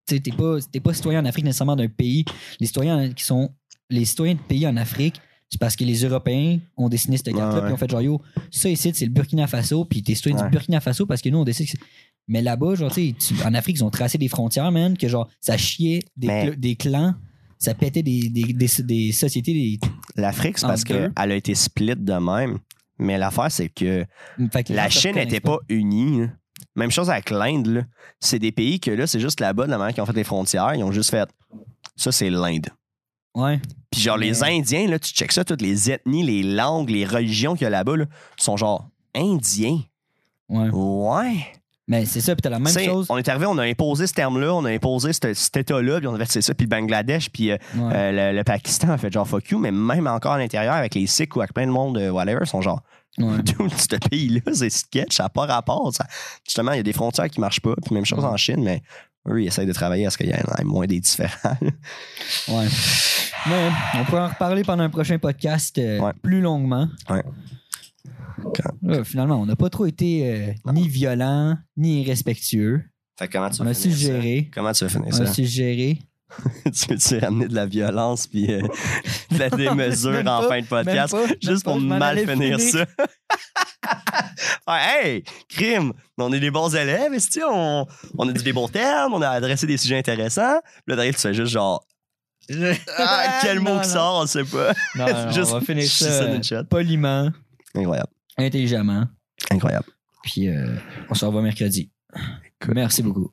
tu t'es pas pas citoyen en Afrique nécessairement d'un pays les citoyens qui sont les citoyens de pays en Afrique c'est parce que les Européens ont dessiné cette carte-là puis ont fait genre yo ça ici c'est le Burkina Faso puis t'es citoyen du Burkina Faso parce que nous on décide que c'est- mais là-bas genre tu en Afrique ils ont tracé des frontières man que genre ça chiait des, Mais- cl- des clans ça pétait des, des, des, des sociétés des L'Afrique, c'est parce qu'elle a été split de même. Mais l'affaire, c'est que les la Chine n'était pas unie. là. Même chose avec l'Inde. là. C'est des pays que là, c'est juste là-bas, de la manière qu'ils ont fait les frontières, ils ont juste fait ça, c'est l'Inde. ouais Puis genre, les Indiens, là, tu checks ça, toutes les ethnies, les langues, les religions qu'il y a là-bas, là, sont genre indiens. ouais Ouais. mais c'est ça puis t'as la même T'sais, chose On est arrivé, on a imposé ce terme-là, on a imposé ce- cet état-là, puis on a fait c'est ça, puis le Bangladesh, puis euh, Ouais. euh, le, le Pakistan a fait genre fuck you, mais même encore à l'intérieur, avec les Sikhs ou avec plein de monde, euh, whatever, sont genre, Ouais. Dude, ce pays-là, c'est sketch, ça n'a pas rapport. ça. Justement, il y a des frontières qui marchent pas, puis même chose en Chine, mais eux, ils essayent de travailler à ce qu'il y ait moins des différents. Ouais. Mais on pourra en reparler pendant un prochain podcast euh, Ouais. plus longuement. Ouais. Là, finalement, on n'a pas trop été euh, ni violent, ni irrespectueux. fait que comment tu On vas a finir ça? suggéré. Comment tu vas finir On a ça? suggéré. tu veux-tu ramener de la violence puis euh, de la démesure en pas, fin de podcast? pas, Juste pour mal finir finir. ça. Hey, crime, on est des bons élèves, est on, on a dit des bons termes, on a adressé des sujets intéressants? Puis Là, derrière, tu fais juste genre, ah, quel mot Non, qui non. sort, on sait pas. Non, Juste- on va finir ça ça poliment, Incroyable, intelligemment. incroyable. Puis euh, on se revoit mercredi. Merci beaucoup.